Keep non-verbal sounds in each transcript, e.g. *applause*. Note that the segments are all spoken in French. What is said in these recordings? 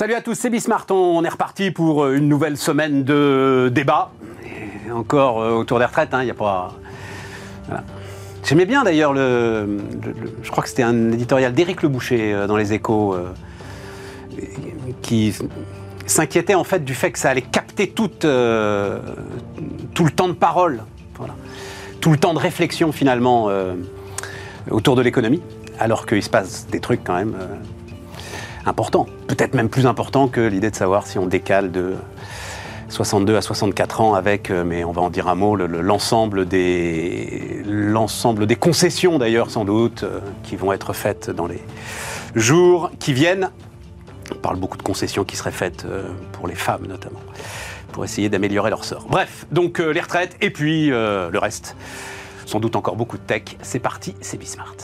Salut à tous, c'est Bismart. On est reparti pour euh, une nouvelle semaine de débat. Encore euh, autour des retraites, il n'y a pas. J'aimais bien d'ailleurs le, Je crois que c'était un éditorial d'Éric Le Boucher euh, dans Les Échos qui s'inquiétait en fait du fait que ça allait capter toute, euh, tout le temps de parole, tout le temps de réflexion finalement autour de l'économie, alors qu'il se passe des trucs quand même. Important, peut-être même plus important que l'idée de savoir si on décale de 62 à 64 ans avec, euh, mais on va en dire un mot, le- le- l'ensemble des, concessions d'ailleurs sans doute, euh, qui vont être faites dans les jours qui viennent. On parle beaucoup de concessions qui seraient faites euh, pour les femmes notamment, pour essayer d'améliorer leur sort. Bref, donc les retraites et puis le reste. Sans doute encore beaucoup de tech. C'est parti, c'est Bismart.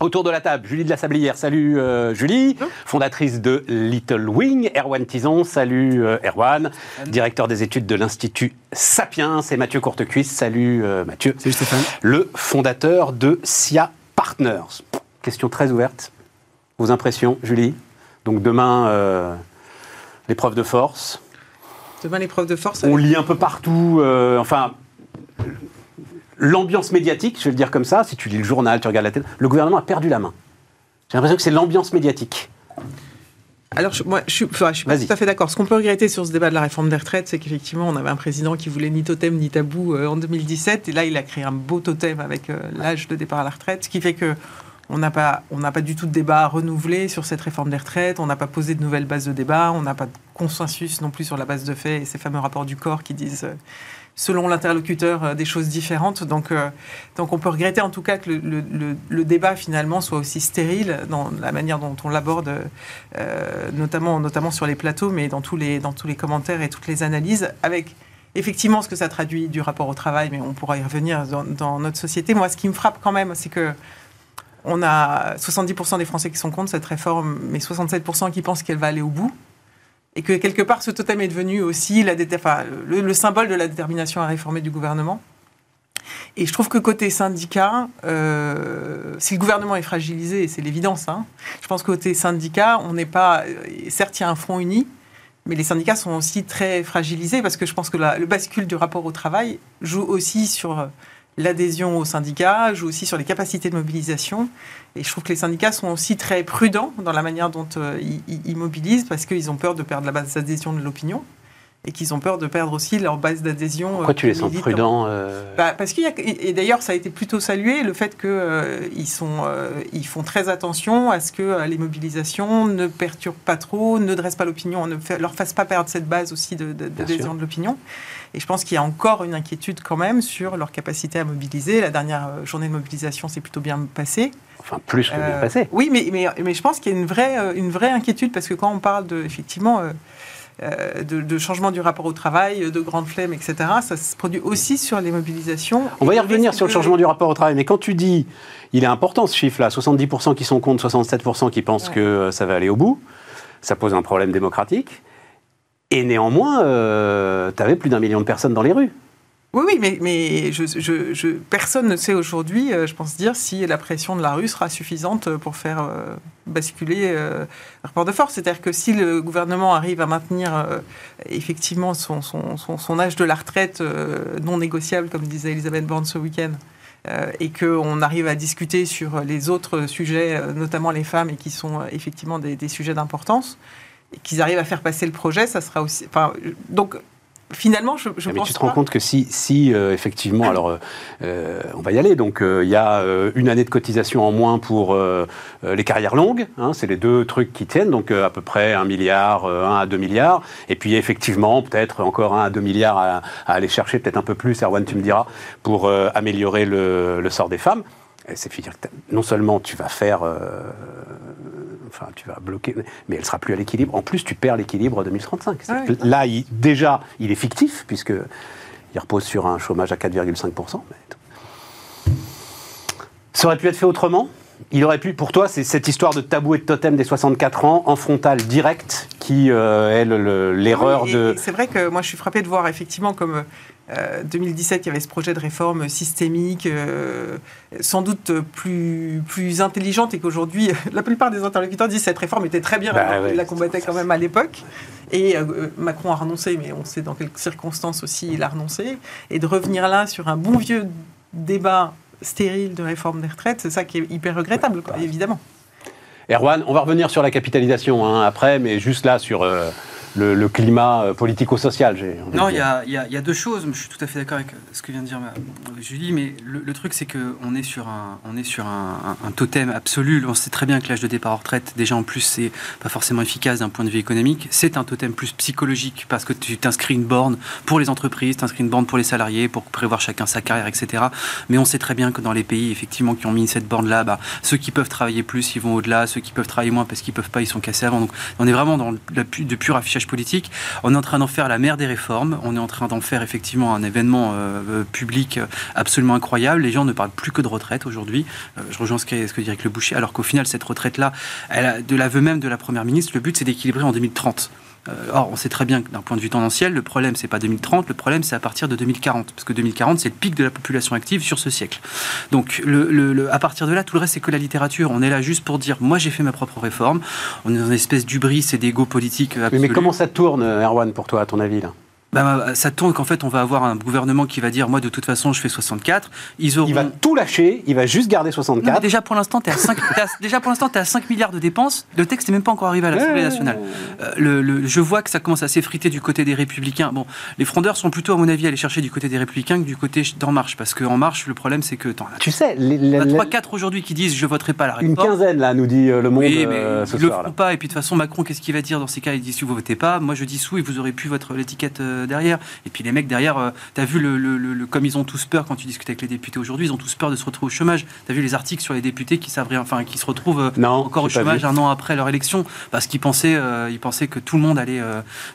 Autour de la table, Julie de la Sablière. Salut euh, Julie, fondatrice de Little Wing. Erwan Tison, salut euh, Erwan, directeur des études de l'Institut Sapiens. Et Mathieu Courtecuisse, salut euh, Mathieu. Salut Stéphane. Le fondateur de SIA Partners. Question très ouverte. Vos impressions, Julie? Donc demain, l'épreuve de force. Demain, l'épreuve de force. On lit un peu partout, enfin, l'ambiance médiatique, je vais le dire comme ça, si tu lis le journal, tu regardes la télé, le gouvernement a perdu la main. J'ai l'impression que c'est l'ambiance médiatique. Alors, je, moi, je suis, enfin, je suis pas tout à fait d'accord. Ce qu'on peut regretter sur ce débat de la réforme des retraites, c'est qu'effectivement, on avait un président qui voulait ni totem ni tabou euh, en 2017, et là, il a créé un beau totem avec euh, l'âge de départ à la retraite, ce qui fait que on n'a pas, on n'a pas du tout de débat renouvelé sur cette réforme des retraites, on n'a pas posé de nouvelles bases de débat, on n'a pas de consensus non plus sur la base de faits et ces fameux rapports du corps qui disent, euh, selon l'interlocuteur, euh, des choses différentes. Donc, euh, donc, on peut regretter en tout cas que le, débat finalement soit aussi stérile dans la manière dont on l'aborde, euh, notamment, notamment sur les plateaux, mais dans tous les, dans tous les commentaires et toutes les analyses, avec effectivement ce que ça traduit du rapport au travail, mais on pourra y revenir dans, dans notre société. Moi, ce qui me frappe quand même, c'est que on a 70% des Français qui sont contre cette réforme, mais 67% qui pensent qu'elle va aller au bout. Et que quelque part, ce totem est devenu aussi le, le symbole de la détermination à réformer du gouvernement. Et je trouve que côté syndicat, euh, si le gouvernement est fragilisé, c'est l'évidence, hein, je pense que côté syndicat, on n'est pas. euh, Certes, il y a un front uni, mais les syndicats sont aussi très fragilisés parce que je pense que le bascule du rapport au travail joue aussi sur euh, l'adhésion aux syndicats, joue aussi sur les capacités de mobilisation. Et je trouve que les syndicats sont aussi très prudents dans la manière dont euh, ils, mobilisent parce qu'ils ont peur de perdre la base d'adhésion de l'opinion et qu'ils ont peur de perdre aussi leur base d'adhésion. Pourquoi euh, tu les sens prudents euh, Bah, parce qu'il y a, et d'ailleurs, ça a été plutôt salué le fait qu'ils ils sont, euh, ils font très attention à ce que euh, les mobilisations ne perturbent pas trop, ne dressent pas l'opinion, ne leur fassent pas perdre cette base aussi de- de- d'adhésion sûr. de l'opinion. Et je pense qu'il y a encore une inquiétude quand même sur leur capacité à mobiliser. La dernière euh, journée de mobilisation s'est plutôt bien passée. Enfin, plus que bien Euh, passé. Oui, mais, mais, mais je pense qu'il y a une vraie, euh, une vraie inquiétude parce que quand on parle de, effectivement euh, de, de changement du rapport au travail, de grandes flemmes, etc., ça se produit aussi sur les mobilisations. On va y revenir sur le changement du rapport au travail, mais quand tu dis, il est important ce chiffre-là, 70% qui sont contre, 67% qui pensent Ouais. que ça va aller au bout, ça pose un problème démocratique. Et néanmoins, tu avais plus d'un million de personnes dans les rues. Oui, oui, mais, personne ne sait aujourd'hui, euh, je pense dire, si la pression de la rue sera suffisante pour faire euh, basculer euh, le rapport de force. C'est-à-dire que si le gouvernement arrive à maintenir euh, effectivement son, âge de la retraite euh, non négociable, comme disait Elisabeth Borne ce week-end, euh, et qu'on arrive à discuter sur les autres sujets, euh, notamment les femmes, et qui sont euh, effectivement des sujets d'importance, et qu'ils arrivent à faire passer le projet, ça sera aussi... Enfin, donc, finalement, je, je mais pense tu te pas- rends compte que si, si euh, effectivement, alors euh, euh, on va y aller, donc euh, il y a une année de cotisation en moins pour les carrières longues, hein, c'est les deux trucs qui tiennent, donc à peu près 1 milliard, euh, 1 à 2 milliards, et puis effectivement peut-être encore 1 à 2 milliards à, à aller chercher, peut-être un peu plus, Erwan tu me diras, pour améliorer le, le sort des femmes. Et C'est dire que non seulement tu vas faire, enfin tu vas bloquer, mais elle sera plus à l'équilibre. En plus, tu perds l'équilibre en 2035. C'est-à-dire Ouais. que Là, il- déjà, il est fictif puisque il repose sur un chômage à 4,5%. mais- Ça aurait pu être fait autrement. Il aurait pu, pour toi, c'est cette histoire de tabou et de totem des 64 ans en frontal direct qui est l'erreur de. C'est vrai que moi je suis frappé de voir effectivement comme 2017, il y avait ce projet de réforme systémique, sans doute plus, plus intelligente, et qu'aujourd'hui, *laughs* la plupart des interlocuteurs disent que cette réforme était très bien, bah, il la combattait quand même à l'époque. Et Macron a renoncé, mais on sait dans quelles circonstances aussi il a renoncé. Et de revenir là sur un bon vieux débat stérile de réforme des retraites, c'est ça qui est hyper regrettable, quoi, évidemment. Erwan, on va revenir sur la capitalisation hein, après, mais juste là sur euh, le, climat euh, politico-social. Non, il y, a, deux choses. Je suis tout à fait d'accord avec ce que vient de dire Julie, mais le, truc, c'est qu'on est sur, un, on est sur un, totem absolu. On sait très bien que l'âge de départ en retraite, déjà en plus, c'est pas forcément efficace d'un point de vue économique. C'est un totem plus psychologique parce que tu t'inscris une borne pour les entreprises, tu inscris une borne pour les salariés, pour prévoir chacun sa carrière, etc. Mais on sait très bien que dans les pays, effectivement, qui ont mis cette borne-là, bah, ceux qui peuvent travailler plus, ils vont au-delà. Ceux qui peuvent travailler moins parce qu'ils peuvent pas, ils sont cassés avant. Donc, on est vraiment dans le, de pur affichage On est en train d'en faire la mère des réformes. On est en train d'en faire effectivement un événement euh, euh, public absolument incroyable. Les gens ne parlent plus que de retraite aujourd'hui. Euh, je rejoins ce que, ce que dirait Le Boucher. Alors qu'au final, cette retraite-là, de l'aveu même de la Première ministre, le but c'est d'équilibrer en 2030. Euh, or, on sait très bien que d'un point de vue tendanciel, le problème, c'est pas 2030, le problème, c'est à partir de 2040. Parce que 2040, c'est le pic de la population active sur ce siècle. Donc, le, à partir de là, tout le reste, c'est que la littérature. On est là juste pour dire, moi, j'ai fait ma propre réforme. On est dans une espèce d'ubris et d'ego politique. mais comment ça tourne, Erwan, pour toi, à ton avis, là? Bah, ça tourne qu'en fait, on va avoir un gouvernement qui va dire Moi, de toute façon, je fais 64. Ils auront... Il va tout lâcher, il va juste garder 64. déjà, pour l'instant, tu es, à 5 milliards de dépenses. Le texte n'est même pas encore arrivé à l'Assemblée nationale. Euh, le, je vois que ça commence à s'effriter du côté des Républicains. Bon, les frondeurs sont plutôt, à mon avis, allés chercher du côté des Républicains que du côté d'En Marche. Parce qu'En Marche, le problème, c'est que. Tu sais, il y a 3-4 aujourd'hui qui disent Je voterai pas la réforme. Une quinzaine, là, nous dit euh, le monde. Oui, mais euh, ils le feront pas. Et puis, de toute façon, Macron, qu'est-ce qu'il va dire dans ces cas? Il dit Si vous votez pas, moi, je dis sous et vous aurez pu votre l'étiquette derrière. Et puis, les mecs derrière, euh, tu as vu le, comme ils ont tous peur quand tu discutes avec les députés aujourd'hui, ils ont tous peur de se retrouver au chômage. Tu as vu les articles sur les députés qui savent enfin qui se retrouvent euh, encore au chômage un an après leur élection parce qu'ils pensaient, euh, ils pensaient que tout le monde allait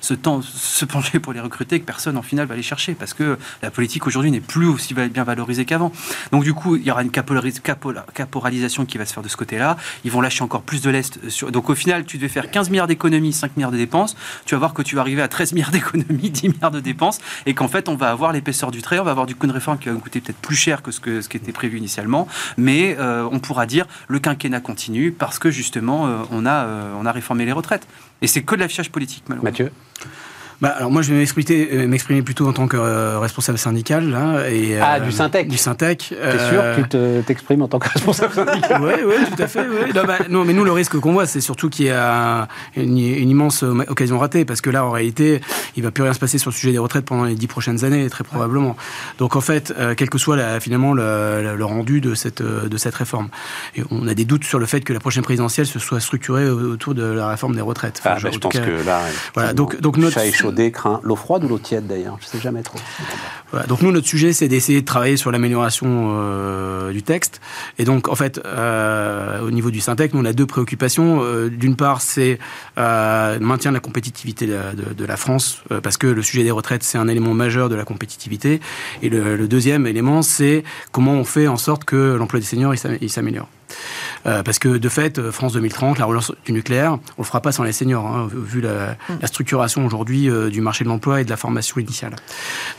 se, se pencher pour les recruter, que personne en final va les chercher parce que la politique aujourd'hui n'est plus aussi bien valorisée qu'avant. Donc du coup, il y aura une caporalisation qui va se faire de ce côté-là. Ils vont lâcher encore plus de l'est. Donc au final, tu devais faire 15 milliards d'économies, 5 milliards de dépenses. Tu vas voir que tu vas arriver à 13 milliards d'économies, 10 de dépenses et qu'en fait, on va avoir l'épaisseur du trait, on va avoir du coup une réforme qui va coûter peut-être plus cher que ce, que qui était prévu initialement, mais euh, on pourra dire le quinquennat continue parce que justement, euh, on, a, euh, on a réformé les retraites. Et c'est que de l'affichage politique, malheureusement. Mathieu? Bah, alors moi, je vais euh, m'exprimer plutôt en tant que euh, responsable syndical. Là, et, ah, du Syntec Du Syntec. T'es sûr que tu t'exprimes en tant que responsable syndical? Oui, oui, tout à fait. Bah, non, mais nous, le risque qu'on voit, c'est surtout qu'il y a une, immense occasion ratée, parce que là, en réalité, il va plus rien se passer sur le sujet des retraites pendant les dix prochaines années, très probablement. Donc, en fait, quel que soit la, finalement le, rendu de cette, de cette réforme. Et on a des doutes sur le fait que la prochaine présidentielle se soit structurée autour de la réforme des retraites. ah, je pense que là, voilà, donc, donc notre craint l'eau froide ou l'eau tiède d'ailleurs? Je ne sais jamais trop. donc nous, notre sujet, c'est d'essayer de travailler sur l'amélioration euh, du texte. Et donc, en fait, euh, au niveau du Syntec, nous, on a deux préoccupations. Euh, d'une part, c'est le maintien de la compétitivité de, la France, parce que le sujet des retraites, c'est un élément majeur de la compétitivité. Et le, deuxième élément, c'est comment on fait en sorte que l'emploi des seniors, il s'améliore. Euh, parce que de fait, euh, France 2030, la relance du nucléaire, on le fera pas sans les seniors, hein, vu la, mm. structuration aujourd'hui euh, du marché de l'emploi et de la formation initiale.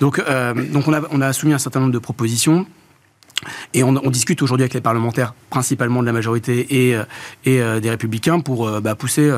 Donc, donc on, a, on a soumis un certain nombre de propositions. Et on, discute aujourd'hui avec les parlementaires, principalement de la majorité et, et des républicains, pour bah, pousser.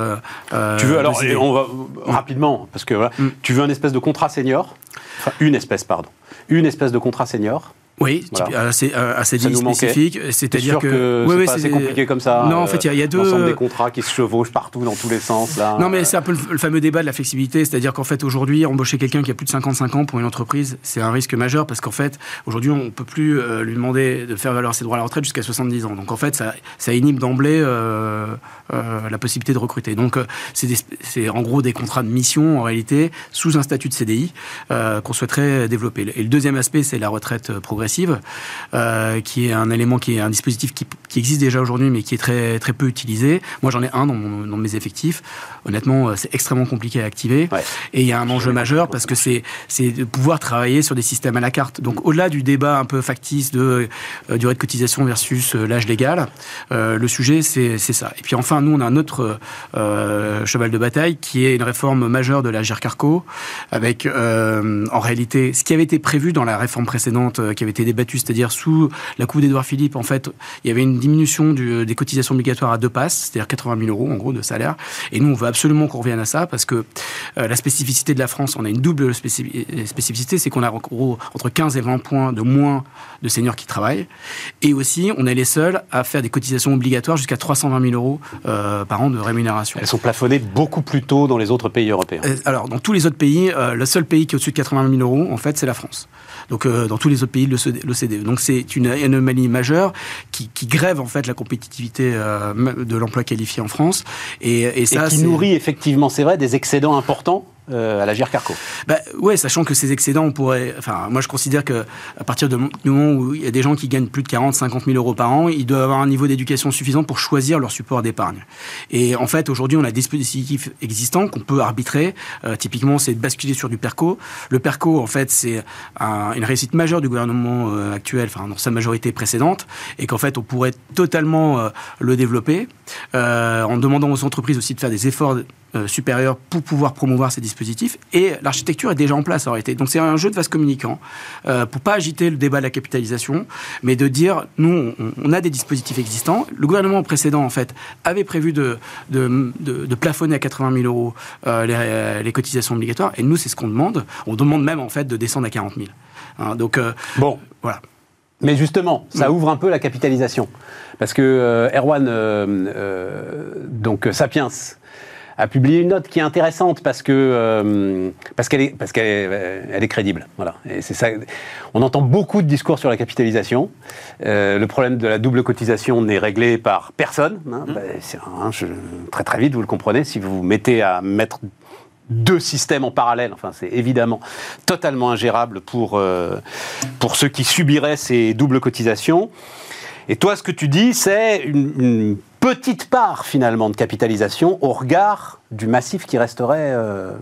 tu veux alors, on va rapidement, parce que voilà, mm. tu veux un espèce de contrat senior, enfin une espèce, pardon, une espèce de contrat senior oui, assez, assez spécifique. C'est-à-dire que, c'est pas assez compliqué comme ça. Non, en fait, il y, a deux ensemble des contrats qui se chevauchent partout dans tous les sens. Là. Non, mais c'est un peu le, fameux débat de la flexibilité, c'est-à-dire qu'en fait, aujourd'hui, embaucher quelqu'un qui a plus de 55 ans pour une entreprise, c'est un risque majeur parce qu'en fait, aujourd'hui, on peut plus euh, lui demander de faire valoir ses droits à la retraite jusqu'à 70 ans. Donc en fait, ça, ça inhibe d'emblée euh, euh, la possibilité de recruter. Donc c'est en gros des contrats de mission en réalité sous un statut de CDI qu'on souhaiterait développer. Et le deuxième aspect, c'est la retraite progressive progressive, euh, qui est un élément, qui est un dispositif qui, qui existe déjà aujourd'hui, mais qui est très, très peu utilisé. Moi, j'en ai un dans, mon, dans, mes effectifs. Honnêtement, c'est extrêmement compliqué à activer. Ouais. Et il y a un enjeu majeur parce que c'est de pouvoir travailler sur des systèmes à la carte. Donc, au-delà du débat un peu factice de euh, durée de cotisation versus euh, l'âge légal, euh, le sujet, c'est ça. Et puis enfin, nous, on a un autre cheval de bataille qui est une réforme majeure de la GERCARCO, avec en réalité ce qui avait été prévu dans la réforme précédente, qui avait été débattue, c'est-à-dire sous la coupe d'Edouard Philippe, en fait, il y avait une diminution du, des cotisations obligatoires à deux passes, c'est-à-dire 80 000 euros en gros de salaire. Et nous, on veut absolument qu'on revienne à ça parce que la spécificité de la France, on a une double spécificité, c'est qu'on a en gros entre 15 et 20 points de moins de seniors qui travaillent. Et aussi, on est les seuls à faire des cotisations obligatoires jusqu'à 320 000 euros euh, par an de rémunération. Elles sont plafonnées beaucoup plus tôt dans les autres pays européens. Euh, alors, dans tous les autres pays, euh, le seul pays qui est au-dessus de 80 000 euros, en fait, c'est la France. Donc, dans tous les autres pays de l'OCDE. Donc, c'est une anomalie majeure qui, grève, en fait, la compétitivité de l'emploi qualifié en France. Et, et ça, et qui nourrit, effectivement, c'est vrai, des excédents importants euh, à la GIRCARCO. Bah, ouais, sachant que ces excédents, on pourrait. Enfin, moi, je considère que à partir du moment où il y a des gens qui gagnent plus de 40, 50 000 euros par an, ils doivent avoir un niveau d'éducation suffisant pour choisir leur support d'épargne. Et en fait, aujourd'hui, on a des dispositifs existants qu'on peut arbitrer. Euh, typiquement, c'est de basculer sur du PERCO. Le PERCO, en fait, c'est une réussite majeure du gouvernement euh, actuel, enfin, dans sa majorité précédente, et qu'en fait, on pourrait totalement le développer en demandant aux entreprises aussi de faire des efforts euh, supérieur pour pouvoir promouvoir ces dispositifs. Et l'architecture est déjà en place en réalité. Donc c'est un jeu de vase communicant euh, pour pas agiter le débat de la capitalisation, mais de dire nous on, a des dispositifs existants. Le gouvernement précédent en fait avait prévu de, de, de, plafonner à 80 000 euros euh, les, cotisations obligatoires. Et nous c'est ce qu'on demande. On demande même en fait de descendre à 40 000. Hein, donc bon voilà. Mais justement, ça ouvre un peu la capitalisation. Parce que Erwan, donc Sapiens, a publié une note qui est intéressante parce que euh, parce qu'elle est parce qu'elle est, elle est crédible. Voilà. Et c'est ça. On entend beaucoup de discours sur la capitalisation. Euh, le problème de la double cotisation n'est réglé par personne. Hein. Mmh. Ben, très très vite, vous le comprenez. Si vous vous mettez à mettre deux systèmes en parallèle. Enfin, c'est évidemment totalement ingérable pour, euh, pour ceux qui subiraient ces doubles cotisations. Et toi, ce que tu dis, c'est une, une petite part finalement de capitalisation au regard du massif qui resterait, euh,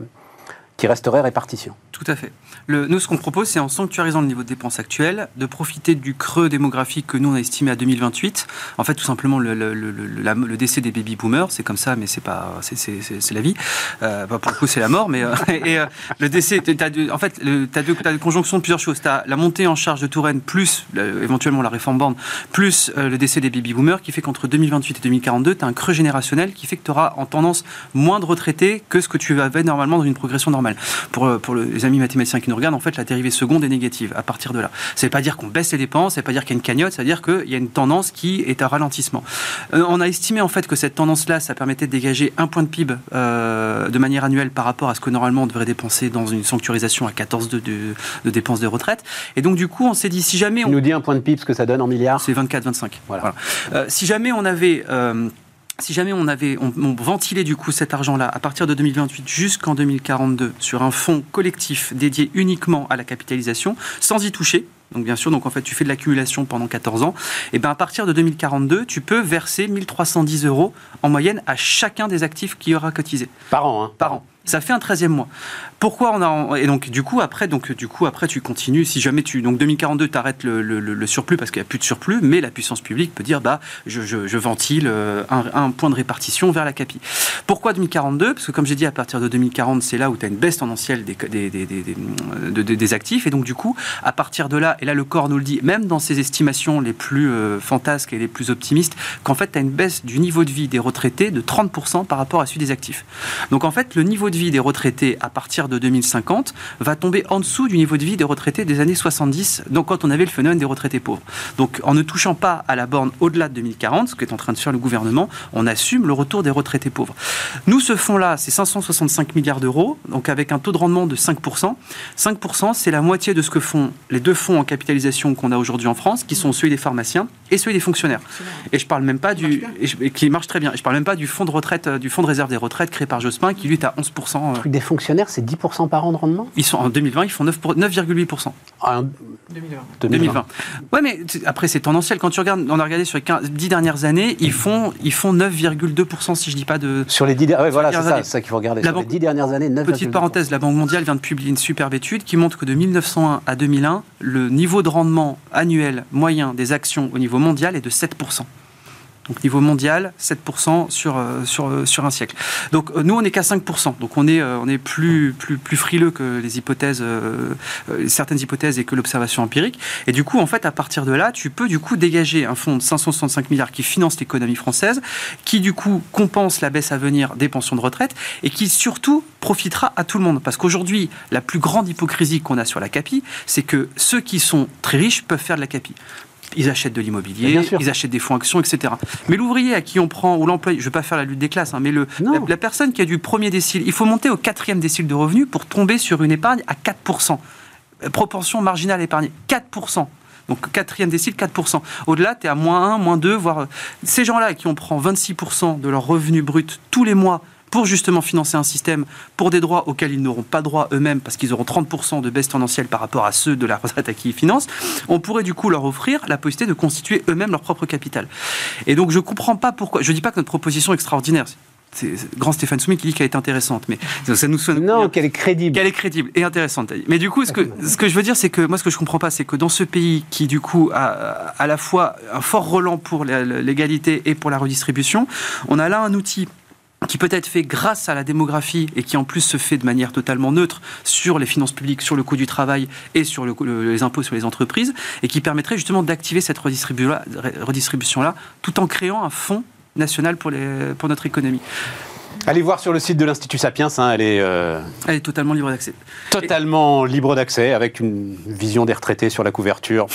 qui resterait répartition. Tout à fait. Nous, ce qu'on propose, c'est en sanctuarisant le niveau de dépenses actuel, de profiter du creux démographique que nous, on a estimé à 2028. En fait, tout simplement, le, décès des baby boomers, c'est comme ça, mais c'est pas, c'est la vie. Euh, pour le coup, c'est la mort, mais euh, *laughs* et, euh, le décès, as en fait, tu as, as conjonction de plusieurs choses. Tu as la montée en charge de Touraine, plus éventuellement la réforme bande, plus le décès des baby boomers, qui fait qu'entre 2028 et 2042, tu as un creux générationnel qui fait que tu auras en tendance moins de retraités que ce que tu avais normalement dans une progression normale. Pour, pour les amis mathématiciens qui nous regarde, en fait, la dérivée seconde est négative à partir de là. Ça ne veut pas dire qu'on baisse les dépenses, ça ne veut pas dire qu'il y a une cagnotte, ça veut dire qu'il y a une tendance qui est à ralentissement. Euh, on a estimé en fait que cette tendance-là, ça permettait de dégager un point de PIB euh, de manière annuelle par rapport à ce que normalement on devrait dépenser dans une sanctuarisation à 14 de, de, dépenses de retraite. Et donc du coup, on s'est dit, si jamais... On... nous dit un point de PIB, ce que ça donne en milliards? C'est 24-25. Voilà. Euh, si jamais on avait si jamais on avait on, ventilé du coup cet argent-là à partir de 2028 jusqu'en 2042 sur un fonds collectif dédié uniquement à la capitalisation, sans y toucher, donc bien sûr, donc en fait tu fais de l'accumulation pendant 14 ans, et bien à partir de 2042, tu peux verser 1310 euros en moyenne à chacun des actifs qui aura cotisé. Par an, hein Par an. Ça fait un 13e mois. Pourquoi on a et donc du coup après donc du coup après tu continues si jamais tu donc 2042 tu arrêtes le, surplus parce qu'il n'y a plus de surplus mais la puissance publique peut dire bah je, je, ventile euh, un, point de répartition vers la CAPI. Pourquoi 2042 Parce que comme j'ai dit à partir de 2040 c'est là où tu as une baisse tendancielle des des, des, des, des, actifs et donc du coup à partir de là et là le corps nous le dit même dans ses estimations les plus euh, fantasques et les plus optimistes qu'en fait tu as une baisse du niveau de vie des retraités de 30% par rapport à celui des actifs. Donc en fait le niveau de vie des retraités à partir de de 2050 va tomber en dessous du niveau de vie des retraités des années 70, donc quand on avait le phénomène des retraités pauvres. Donc en ne touchant pas à la borne au-delà de 2040, ce qu'est en train de faire le gouvernement, on assume le retour des retraités pauvres. Nous, ce fonds-là, c'est 565 milliards d'euros, donc avec un taux de rendement de 5%. 5%, c'est la moitié de ce que font les deux fonds en capitalisation qu'on a aujourd'hui en France, qui sont ceux des pharmaciens et ceux des fonctionnaires. Et je parle même pas du... qui marche très bien. je parle même pas du fonds de retraite, du fonds de réserve des retraites créé par Jospin, qui lui est à 11%. 9%. Le truc des fonctionnaires, c'est 10% par an de rendement? Ils sont, en 2020, ils font 9 pour- 9,8%. Ah, 2020. 2020. Ouais, mais après, c'est tendanciel. Quand tu regardes, on a regardé sur les 15 10 dernières années, ils font, ils font 9,2%, si je dis pas de. Sur les 10 dernières ouais, voilà, c'est ça, années. c'est ça qu'il faut regarder. La Sur les banque- 10 dernières années, 9 Petite parenthèse, la Banque mondiale vient de publier une superbe étude qui montre que de 1901 à 2001, le niveau de rendement annuel moyen des actions au niveau mondial est de 7%. Donc niveau mondial, 7% sur, euh, sur, euh, sur un siècle. Donc euh, nous, on n'est qu'à 5%. Donc on est, on est plus, plus, plus frileux que les hypothèses, certaines hypothèses et que l'observation empirique. Et du coup, en fait, à partir de là, tu peux du coup dégager un fonds de 565 milliards qui finance l'économie française, qui du coup compense la baisse à venir des pensions de retraite et qui surtout profitera à tout le monde. Parce qu'aujourd'hui, la plus grande hypocrisie qu'on a sur la CAPI, c'est que ceux qui sont très riches peuvent faire de la CAPI. Ils achètent de l'immobilier, ils achètent des fonds actions, etc. Mais l'ouvrier à qui on prend, ou l'employé, je ne veux pas faire la lutte des classes, hein, mais le, la, la personne qui a du premier décile, il faut monter au quatrième décile de revenus pour tomber sur une épargne à 4%. Euh, Proportion marginale épargnée, 4%. Donc quatrième décile, 4%. Au-delà, tu es à moins 1, moins 2, voire... euh, Ces gens-là à qui on prend 26% de leur revenu brut tous les mois pour justement financer un système pour des droits auxquels ils n'auront pas droit eux-mêmes parce qu'ils auront 30% de baisse tendancielle par rapport à ceux de la retraite à qui ils financent, on pourrait du coup leur offrir la possibilité de constituer eux-mêmes leur propre capital. Et donc je comprends pas pourquoi. Je dis pas que notre proposition est extraordinaire. C'est grand Stéphane Soumi qui dit qu'elle est intéressante, mais ça nous sonne. Non, qu'elle est crédible. Qu'elle est crédible et intéressante. Mais du coup, ce que, ce que je veux dire, c'est que moi, ce que je comprends pas, c'est que dans ce pays qui, du coup, a à la fois un fort relan pour l'égalité et pour la redistribution, on a là un outil qui peut être fait grâce à la démographie et qui en plus se fait de manière totalement neutre sur les finances publiques, sur le coût du travail et sur le, le- les impôts sur les entreprises, et qui permettrait justement d'activer cette redistribu- redistribution-là, tout en créant un fonds national pour, les, pour notre économie. Allez voir sur le site de l'Institut Sapiens, hein, elle est euh, Elle est totalement libre d'accès. totalement libre d'accès, avec une vision des retraités sur la couverture.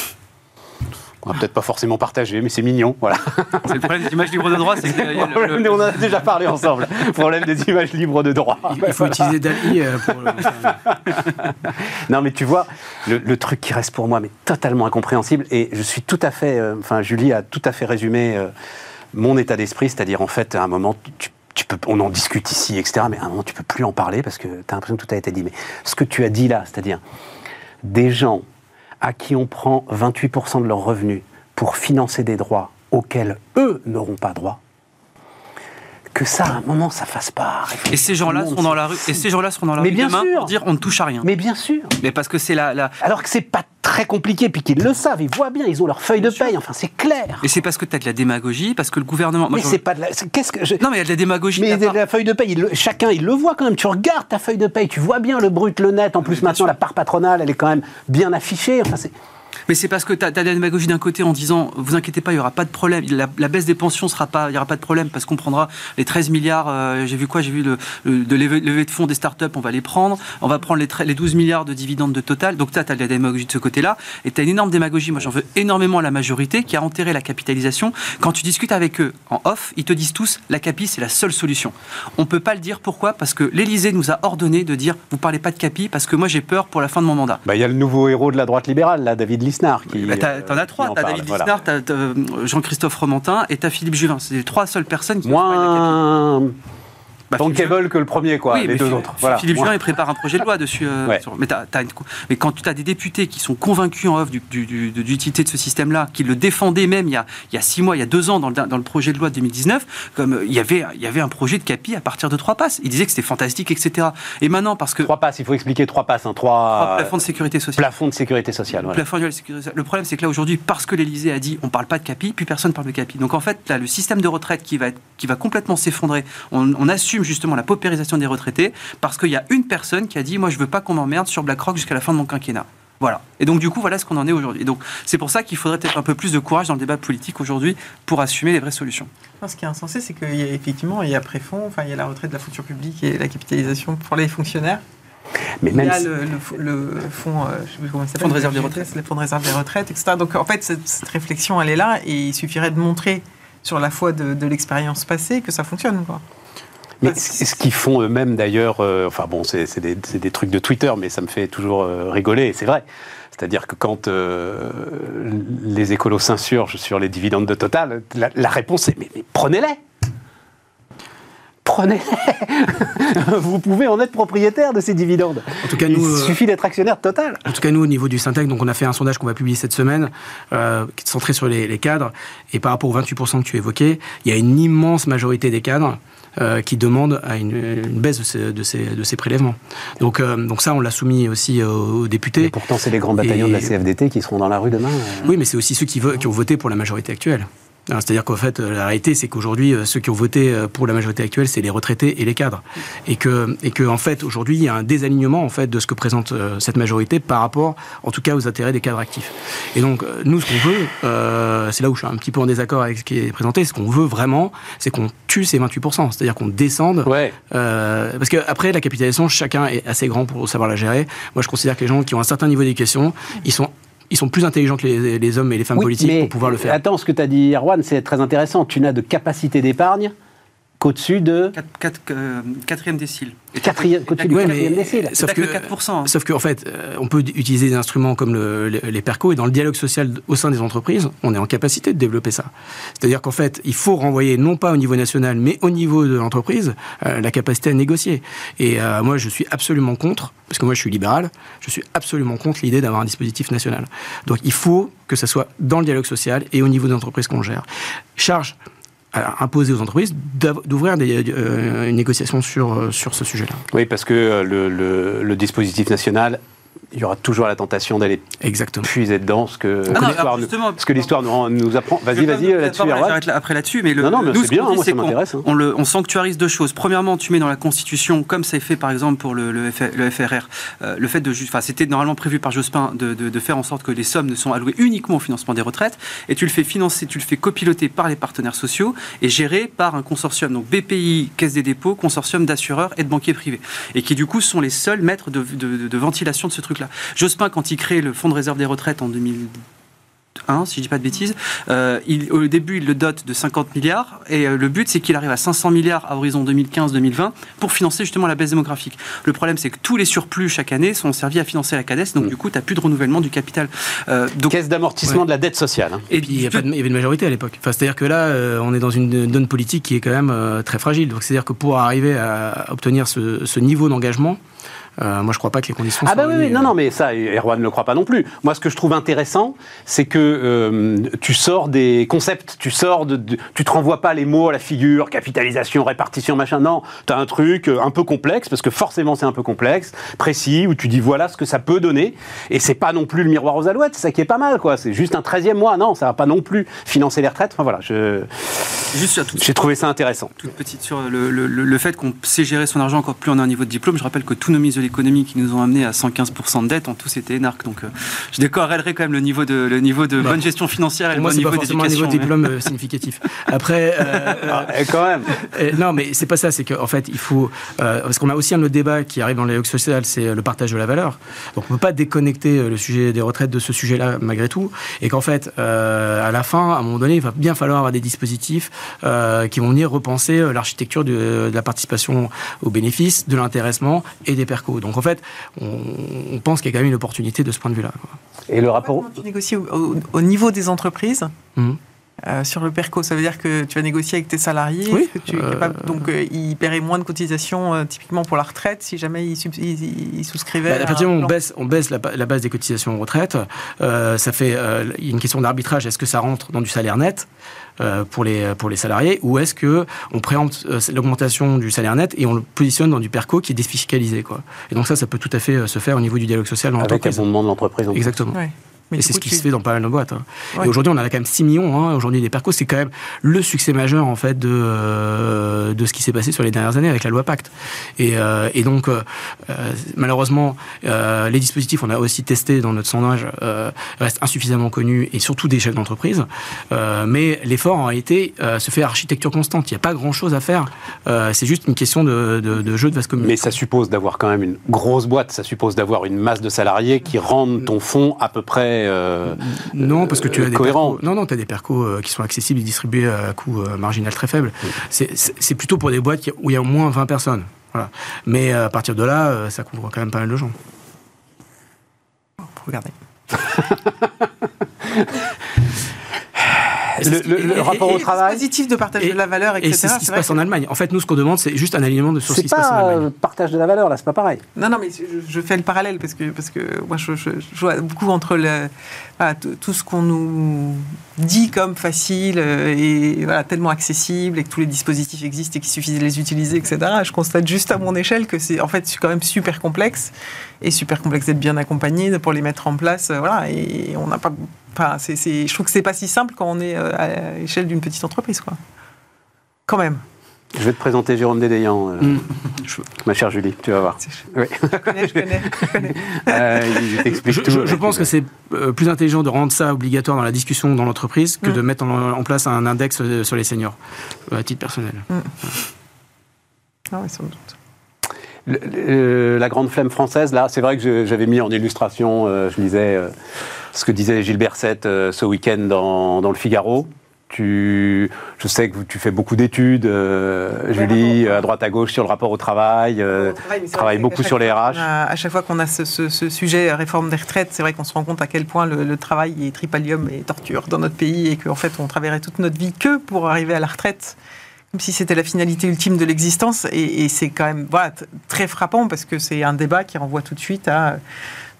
On va peut-être pas forcément partager, mais c'est mignon, voilà. *laughs* C'est le problème des images libres de droit, c'est que y a *laughs* le- le- On en a déjà parlé ensemble. Problème des images libres de droit. Il il faut utiliser Dali euh, pour le. *laughs* Non, mais tu vois, le, le truc qui reste pour moi, mais totalement incompréhensible, et je suis tout à fait, euh, enfin, Julie a tout à fait résumé euh, mon état d'esprit, c'est-à-dire en fait, à un moment, tu, tu peux, on en discute ici, etc., mais à un moment, tu peux plus en parler parce que tu as l'impression que tout a été dit. Mais ce que tu as dit là, c'est-à-dire des gens à qui on prend 28% de leurs revenus pour financer des droits auxquels eux n'auront pas droit, que ça, à un moment, ça fasse pas. Et ces gens-là seront dans la rue. Et ces gens-là seront dans la Mais rue bien demain sûr. pour dire on ne touche à rien. Mais, Mais bien sûr. parce que c'est la, la- Alors que c'est pas très compliqué, puis qu'ils le savent, ils voient bien, ils ont leur feuille de paye, enfin c'est clair. Et c'est parce que tu as de la démagogie, parce que le gouvernement. moi, mais je- c'est pas de la. Qu'est-ce que je- Non, mais il y a de la démagogie. Mais de la feuille de paye, il le- chacun il le voit quand même. Tu regardes ta feuille de paye, tu vois bien le brut, le net. En plus maintenant la part patronale, elle est quand même bien affichée. Enfin c'est. Mais c'est parce que tu as, de la démagogie d'un côté en disant vous inquiétez pas, il n'y aura pas de problème. La, baisse des pensions sera pas, il n'y aura pas de problème parce qu'on prendra les 13 milliards. euh, J'ai vu quoi J'ai vu le, le- de levée, de fonds des startups, on va les prendre. On va prendre les, les 12 milliards de dividendes de total. Donc tu as, de la démagogie de ce côté-là. Et tu as une énorme démagogie. Moi j'en veux énormément à la majorité qui a enterré la capitalisation. Quand tu discutes avec eux en off, ils te disent tous la capi c'est la seule solution. On peut pas le dire pourquoi? Parce que l'Élysée nous a ordonné de dire vous parlez pas de capi parce que moi j'ai peur pour la fin de mon mandat. Bah il y a le nouveau héros de la droite libérale, là, David qui. Bah, t'as- euh, T'en as qui trois, t'as David voilà. Lisnard, t'as euh, Jean-Christophe Romantin et t'as Philippe Juvin. C'est les trois seules personnes qui... Moins. Bah, bankable que le premier, quoi. Oui, les deux autres. Voilà. Philippe Juvin, il prépare un projet de loi dessus. euh, Ouais. sur- mais, une- quand tu as des députés qui sont convaincus en off du, du- du- de l'utilité de ce système-là, qui le défendaient même il y, a, il y a six mois, il y a deux ans dans le, dans le projet de loi de 2019, comme euh, il y avait, il y avait un projet de CAPI à partir de trois passes. Ils disaient que c'était fantastique, etc. Et maintenant, parce que Trois passes, il faut expliquer trois passes, hein, trois trois plafonds de sécurité sociale. plafonds de sécurité sociale. voilà. plafond de sécurité sociale. Le problème, c'est que là, aujourd'hui, parce que l'Élysée a dit on parle pas de CAPI, plus personne parle de CAPI. Donc, en fait, là, le système de retraite qui va, être, qui va complètement s'effondrer, on, on assume justement la paupérisation des retraités parce qu'il y a une personne qui a dit moi, je veux pas qu'on m'emmerde sur BlackRock jusqu'à la fin de mon quinquennat. Voilà. Et donc, du coup, voilà ce qu'on en est aujourd'hui. Donc, c'est pour ça qu'il faudrait peut-être un peu plus de courage dans le débat politique aujourd'hui pour assumer les vraies solutions. Non, ce qui est insensé, c'est qu'il y a effectivement, il y a préfond, enfin, il y a la retraite de la fonction publique et la capitalisation pour les fonctionnaires. Mais Il même y a le, le le fonds, euh, je sais plus comment il. Fonds de réserve des retraites. Le fonds de réserve des retraites, etc. Donc en fait, cette, cette réflexion, elle est là et il suffirait de montrer sur la foi de, de l'expérience passée que ça fonctionne. Quoi. Mais ce qu'ils font eux-mêmes d'ailleurs, euh, enfin bon, c'est des, trucs de Twitter, mais ça me fait toujours euh, rigoler, c'est vrai. C'est-à-dire que quand euh, les écolos s'insurgent sur les dividendes de Total, la, la réponse est mais, mais prenez-les prenez Vous pouvez en être propriétaire de ces dividendes. En tout cas, Il nous, euh, suffit d'être actionnaire total. En tout cas, nous, au niveau du Syntec, donc on a fait un sondage qu'on va publier cette semaine, euh, qui est centré sur les, les cadres. Et par rapport aux 28% que tu évoquais, il y a une immense majorité des cadres euh, qui demandent à une, une baisse de ces, de, ces, de ces prélèvements. Donc, euh, donc ça, on l'a soumis aussi aux, aux Et députés. pourtant, c'est les grands bataillons de la CFDT qui seront dans la rue demain. euh. Oui, mais c'est aussi ceux qui, qui ont voté pour la majorité actuelle. Alors, C'est-à-dire qu'en fait, euh, la réalité, c'est qu'aujourd'hui, euh, ceux qui ont voté euh, pour la majorité actuelle, c'est les retraités et les cadres. Et que, et que en fait, aujourd'hui, il y a un désalignement en fait de ce que présente cette majorité par rapport, en tout cas, aux intérêts des cadres actifs. Et donc, nous, ce qu'on veut, euh, c'est là où je suis un petit peu en désaccord avec ce qui est présenté, ce qu'on veut vraiment, c'est qu'on tue ces 28%, c'est-à-dire qu'on descende Ouais. euh, parce que après la capitalisation, chacun est assez grand pour savoir la gérer. Moi, je considère que les gens qui ont un certain niveau d'éducation, ils sont ils sont plus intelligents que les, les hommes et les femmes Oui, politiques pour pouvoir le faire. Attends, ce que tu as dit, Erwan, c'est très intéressant. Tu n'as de capacité d'épargne qu'au-dessus de. Quatre- quatre- euh, quatrième décile. Quatrième- t'as- qu'au-dessus du t'as- Ouais, quatrième décile. sauf que que- 4%. hein. Sauf qu'en fait, euh, on peut utiliser des instruments comme le- le- les PERCO et dans le dialogue social au sein des entreprises, on est en capacité de développer ça. C'est-à-dire qu'en fait, il faut renvoyer non pas au niveau national, mais au niveau de l'entreprise, euh, la capacité à négocier. Et euh, moi, je suis absolument contre, parce que moi je suis libéral, je suis absolument contre l'idée d'avoir un dispositif national. Donc il faut que ça soit dans le dialogue social et au niveau des entreprises qu'on gère. Charge imposer aux entreprises d'ouvrir euh, une négociation sur, euh, sur ce sujet-là. Oui, parce que euh, le dispositif national, il y aura toujours la tentation d'aller Exactement. puiser dedans ce que Ah l'histoire nous, justement, ce que l'histoire nous, rend- nous apprend. Vas-y, vas-y, là-dessus, après là-dessus, mais le, Non, non, mais nous, c'est ce bien, qu'on dit, moi, ça m'intéresse, hein. On, le, on sanctuarise deux choses. Premièrement, tu mets dans la Constitution, comme ça est fait par exemple pour le, le, FRR, euh, le fait de enfin, c'était normalement prévu par Jospin de, de- de faire en sorte que les sommes ne sont allouées uniquement au financement des retraites, et tu le fais financer, tu le fais copiloter par les partenaires sociaux et géré par un consortium, donc BPI, Caisse des dépôts, consortium d'assureurs et de banquiers privés, et qui du coup sont les seuls maîtres de, de- de ventilation de ce truc-là. Jospin, quand il crée le fonds de réserve des retraites en 2001, si je dis pas de bêtises, euh, il- au début, il le dote de 50 milliards et euh, le but, c'est qu'il arrive à 500 milliards à horizon 2015-2020 pour financer justement la baisse démographique. Le problème, c'est que tous les surplus chaque année sont servis à financer la CADES, donc du coup, tu n'as plus de renouvellement du capital. Euh, donc, Caisse d'amortissement Ouais. de la dette sociale. hein. Et puis, il y, avait une majorité à l'époque. Enfin, c'est-à-dire que là, euh, on est dans une donne politique qui est quand même euh, très fragile. Donc, c'est-à-dire que pour arriver à obtenir ce, ce niveau d'engagement, euh, moi, je crois pas que les conditions Ah sont bah oui, non, non, mais ça, Erwan ne le croit pas non plus. Moi, ce que je trouve intéressant, c'est que euh, tu sors des concepts, tu sors de, de- tu te renvoies pas les mots à la figure, capitalisation, répartition, machin. Non, tu as un truc euh, un peu complexe, parce que forcément c'est un peu complexe, précis, où tu dis voilà ce que ça peut donner, et c'est pas non plus le miroir aux alouettes, c'est ça qui est pas mal, quoi. C'est juste un 13e mois, non, ça va pas non plus financer les retraites. Enfin voilà, je- juste sur tout- j'ai trouvé ça intéressant. toute petite sur le, le- le- le fait qu'on sait gérer son argent encore plus on a un niveau de diplôme. Je rappelle que tous nos de l'économie qui nous ont amené à 115% de dette ont tous été énarques. Donc euh, je décorrèlerai quand même le niveau de, le niveau de bonne gestion financière et le bon niveau niveau d'éducation. de mais- diplôme euh, significatif. Après, euh, euh, *laughs* Ah, et quand même. Euh, non, mais c'est pas ça. C'est qu'en fait, il faut euh, parce qu'on a aussi un autre débat qui arrive dans le dialogue social, c'est le partage de la valeur. Donc, on peut pas déconnecter le sujet des retraites de ce sujet-là, malgré tout, et qu'en fait, euh, à la fin, à un moment donné, il va bien falloir avoir des dispositifs euh, qui vont venir repenser l'architecture de, de la participation aux bénéfices, de l'intéressement et des percos. Donc, en fait, on, on pense qu'il y a quand même une opportunité de ce point de vue-là. Et le rapport. Tu négocies au, au- au niveau des entreprises. Mhm. Euh, sur le PERCO, ça veut dire que tu vas négocier avec tes salariés. Oui, Est-ce que tu es euh, capable- donc, euh, ils paieraient moins de cotisations, euh, typiquement pour la retraite, si jamais ils, sub- ils- ils souscrivaient. Bah, à partir du moment où on baisse, on baisse la, ba- la base des cotisations en retraite, euh, ça fait euh, il y a une question d'arbitrage. Est-ce que ça rentre dans du salaire net euh, pour les pour les salariés ou est-ce que on préempte euh, l'augmentation du salaire net et on le positionne dans du perco qui est défiscalisé quoi. Et donc ça, ça peut tout à fait euh, se faire au niveau du dialogue social dans Avec l'entreprise. abondement de l'entreprise. Exactement. Ouais. Mais Et c'est ce qui tu- se fait dans pas mal de boîtes. hein. Ouais. Et aujourd'hui, on en a quand même 6 millions. Hein. Aujourd'hui, des percos, c'est quand même le succès majeur en fait de, euh, de ce qui s'est passé sur les dernières années avec la loi Pacte. Et, euh, et donc, euh, malheureusement, euh, les dispositifs, on a aussi testé dans notre sondage, euh, restent insuffisamment connus et surtout des chefs d'entreprise. Euh, mais l'effort en réalité euh, se fait à architecture constante. Il n'y a pas grand-chose à faire. Euh, c'est juste une question de, de, de jeu de vase commune. Mais ça suppose d'avoir quand même une grosse boîte, ça suppose d'avoir une masse de salariés qui rendent ton fonds à peu près. Euh, Non, parce que tu euh, as des cohérent. percos, non, non, as des percos euh, qui sont accessibles et distribués à coût euh, marginal très faible. C'est- plutôt pour des boîtes qui- où il y a au moins 20 personnes. Voilà. Mais euh, à partir de là, euh, ça couvre quand même pas mal de gens. Regardez. *laughs* le, le- le rapport Et- au et travail. dispositif de partage Et- de la valeur, etc. Et c'est ce qui se passe que- en Allemagne. En fait, nous, ce qu'on demande, c'est juste un alignement de sur ce C'est qui se passe en pas Allemagne. euh, partage de la valeur, là, c'est pas pareil. Non, non, mais je, je fais le parallèle parce que, parce que moi, je, je, je vois beaucoup entre le, tout ce qu'on nous dit comme facile euh, et voilà, tellement accessible et que tous les dispositifs existent et qu'il suffit de les utiliser, etc. Je constate juste à mon échelle que c'est en fait quand même super complexe et super complexe d'être bien accompagné pour les mettre en place. euh, voilà, et on n'a pas. Enfin, c'est- je trouve que c'est pas si simple quand on est euh, à l'échelle d'une petite entreprise, quoi. Quand même. Je vais te présenter Jérôme Dédéian, euh, Mm. ma chère Julie, tu vas voir. Oui. Je connais, je connais, je connais. *laughs* Euh, Je, tout. je- je avec pense que c'est euh, plus intelligent de rendre ça obligatoire dans la discussion dans l'entreprise que Mm. de mettre en, en place un index euh, sur les seniors, à titre personnel. Ah ouais, sans doute. Le- le- la grande flemme française, là, c'est vrai que j'avais mis en illustration, euh, je lisais euh, ce que disait Gilles Berset euh, ce week-end dans, dans le Figaro. Tu, je sais que tu fais beaucoup d'études, euh, Julie, ouais. à droite à gauche sur le rapport au travail, euh, Au travail, mais c'est travaille vrai beaucoup sur les RH. a- À chaque fois qu'on a ce, ce- ce sujet euh, réforme des retraites, c'est vrai qu'on se rend compte à quel point le, le travail est tripalium et torture dans notre pays et qu'en fait on travaillerait toute notre vie que pour arriver à la retraite, comme si c'était la finalité ultime de l'existence. Et, et c'est quand même voilà, très frappant parce que c'est un débat qui renvoie tout de suite à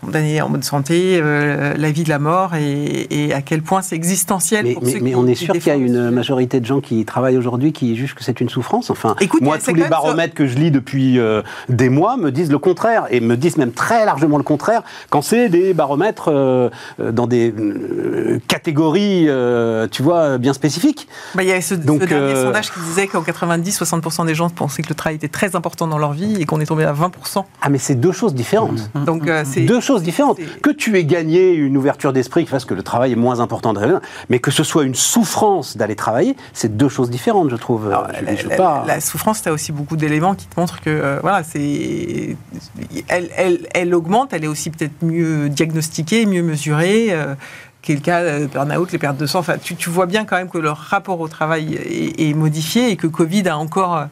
condamner en bonne santé, euh, la vie de la mort et, et à quel point c'est existentiel. Mais, pour mais- ceux mais qui- on est sûr qu'il y a ce une majorité de gens qui travaillent aujourd'hui qui jugent que c'est une souffrance. Enfin, Écoute, moi, tous les baromètres que je lis depuis euh, des mois me disent le contraire et me disent même très largement le contraire quand c'est des baromètres euh, dans des catégories, tu vois, bien spécifiques. Bah, il y a ce, ce Donc, dernier euh, sondage qui disait qu'en 90, 60% des gens pensaient que le travail était très important dans leur vie et qu'on est tombé à 20%. Ah, mais c'est deux choses différentes. Donc c'est Deux choses différentes. Que tu aies gagné une ouverture d'esprit qui fasse que le travail est moins important de rien, mais que ce soit une souffrance d'aller travailler, c'est deux choses différentes, je trouve. Alors, Je- la, je sais la- pas. la souffrance, tu as aussi beaucoup d'éléments qui te montrent que euh, voilà, c'est elle, elle, elle augmente, elle est aussi peut-être mieux diagnostiquée, mieux mesurée. euh, qui est le cas euh, burn-out, les pertes de sang. Enfin, tu, tu vois bien quand même que leur rapport au travail est, est modifié et que Covid a encore euh,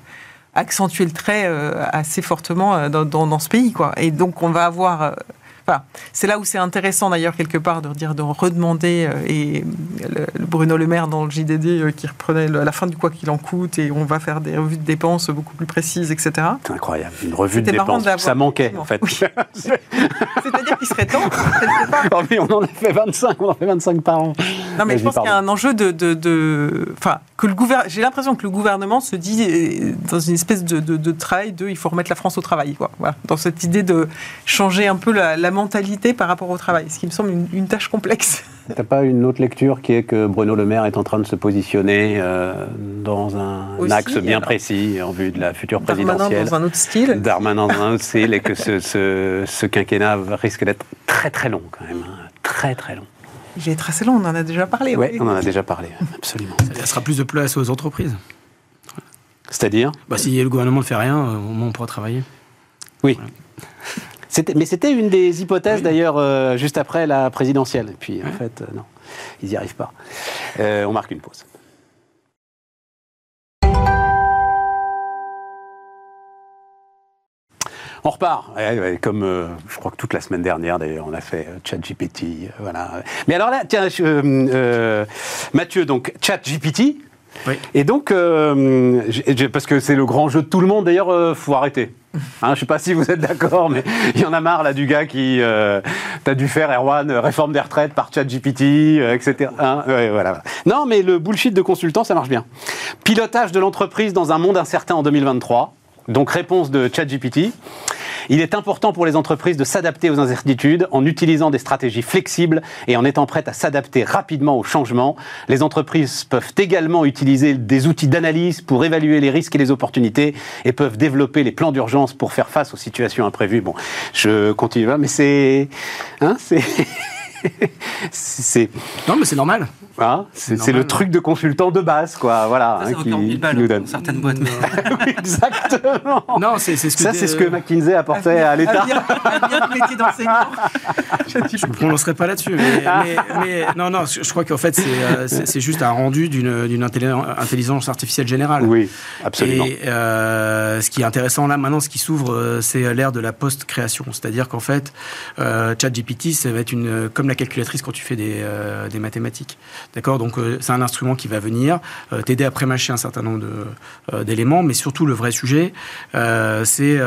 accentué le trait euh, assez fortement dans, dans- dans ce pays. Quoi. Et donc, on va avoir. Enfin, c'est là où c'est intéressant d'ailleurs quelque part de dire de redemander euh, et le, Bruno Le Maire dans le JDD euh, qui reprenait la fin du quoi qu'il en coûte et on va faire des revues de dépenses beaucoup plus précises, etc. C'est incroyable. Une revue de dépenses. Ça manquait, en fait. Oui. *laughs* C'est-à-dire qu'il serait temps. Oh, mais on en a fait 25, on en fait 25 par an. Non, mais je pense qu'il y a un enjeu de, de, de- enfin, que le gouvernement. J'ai l'impression que le gouvernement se dit euh, dans une espèce de, de, de travail de, il faut remettre la France au travail, quoi. Voilà. Dans cette idée de changer un peu la, la mentalité par rapport au travail, ce qui me semble une, une tâche complexe. *laughs* T'as pas une autre lecture qui est que Bruno Le Maire est en train de se positionner euh, dans un Aussi, axe bien alors. précis en vue de la future Darmanin présidentielle. dans un autre style. Darmanin dans un autre *laughs* style et que ce, ce, ce quinquennat risque d'être très très long quand même. hein. Très très long. Il est très assez long, on en a déjà parlé. Ouais, oui. on en a déjà parlé, absolument. Il laissera plus de place aux entreprises. C'est-à-dire? Bah, si le gouvernement ne fait rien, au moins on pourra travailler. Oui. Mais c'était une des hypothèses d'ailleurs euh, juste après la présidentielle. Et puis en fait, euh, non, ils n'y arrivent pas. Euh, on marque une pause. On repart, Ouais, ouais, comme euh, je crois que toute la semaine dernière d'ailleurs, on a fait euh, ChatGPT, euh, voilà. Mais alors là, tiens, Mathieu, donc ChatGPT, Oui. et donc, parce que c'est le grand jeu de tout le monde, d'ailleurs, euh, faut arrêter. Hein, je sais pas si vous êtes d'accord, mais il y en a marre là du gars qui. Euh, T'as dû faire, Erwan, euh, réforme des retraites par ChatGPT, euh, etc. Hein. Non, mais le bullshit de consultant, ça marche bien. Pilotage de l'entreprise dans un monde incertain en 2023. Donc, réponse de ChatGPT. Il est important pour les entreprises de s'adapter aux incertitudes en utilisant des stratégies flexibles et en étant prêtes à s'adapter rapidement aux changements. Les entreprises peuvent également utiliser des outils d'analyse pour évaluer les risques et les opportunités et peuvent développer les plans d'urgence pour faire face aux situations imprévues. Bon, je continue là, mais c'est... Hein, *laughs* c'est... c'est... Non, mais c'est normal. Hein, c'est- le truc de consultant de base, quoi. Voilà, Ça, hein, qui, 40 000 qui balles nous donne. certaines boîtes. mais- *laughs* Exactement. Non, c'est c'est ce que Ça, t'es- c'est ce que McKinsey apportait à l'État. Métier d'enseignant. *laughs* Je me prononcerai pas là-dessus. Mais, mais- mais- non, non, je crois qu'en fait, c'est euh, c'est- c'est juste un rendu d'une d'une intelli- intelligence artificielle générale. Oui, absolument. Et euh, ce qui est intéressant là maintenant, ce qui s'ouvre, euh, c'est l'ère de la post-création. C'est-à-dire qu'en fait, euh, ChatGPT, ça va être une, comme la calculatrice quand tu fais des, euh, des mathématiques. D'accord Donc, euh, c'est un instrument qui va venir euh, t'aider à prémâcher un certain nombre euh, d'éléments, mais surtout, le vrai sujet, c'est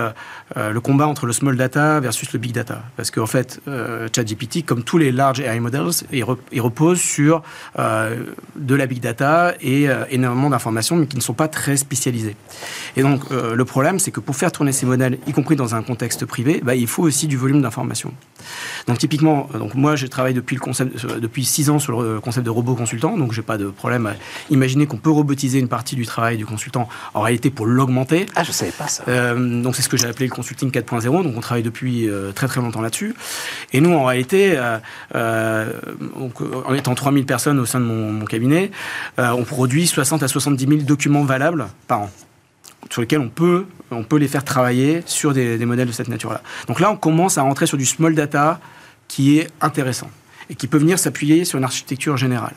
euh, le combat entre le small data versus le big data. Parce qu'en fait, euh, ChatGPT, comme tous les large AI models, il, re- il repose sur euh, de la big data et énormément d'informations, mais qui ne sont pas très spécialisées. Et donc, le problème, c'est que pour faire tourner ces modèles, y compris dans un contexte privé, bah, il faut aussi du volume d'informations. Donc, typiquement, donc moi, je travaille depuis, le concept, depuis six ans sur le concept de robot consultant, donc j'ai pas de problème à imaginer qu'on peut robotiser une partie du travail du consultant en réalité pour l'augmenter. Ah, je savais pas ça. Donc c'est ce que j'ai appelé le consulting 4.0. Donc on travaille depuis euh, très très longtemps là-dessus. Et nous en réalité, euh, euh, donc, en étant 3000 personnes au sein de mon, mon cabinet, on produit 60 à 70 000 documents valables par an sur lesquels on peut, on peut les faire travailler sur des, des modèles de cette nature-là. Donc là, on commence à rentrer sur du small data qui est intéressant et qui peut venir s'appuyer sur une architecture générale.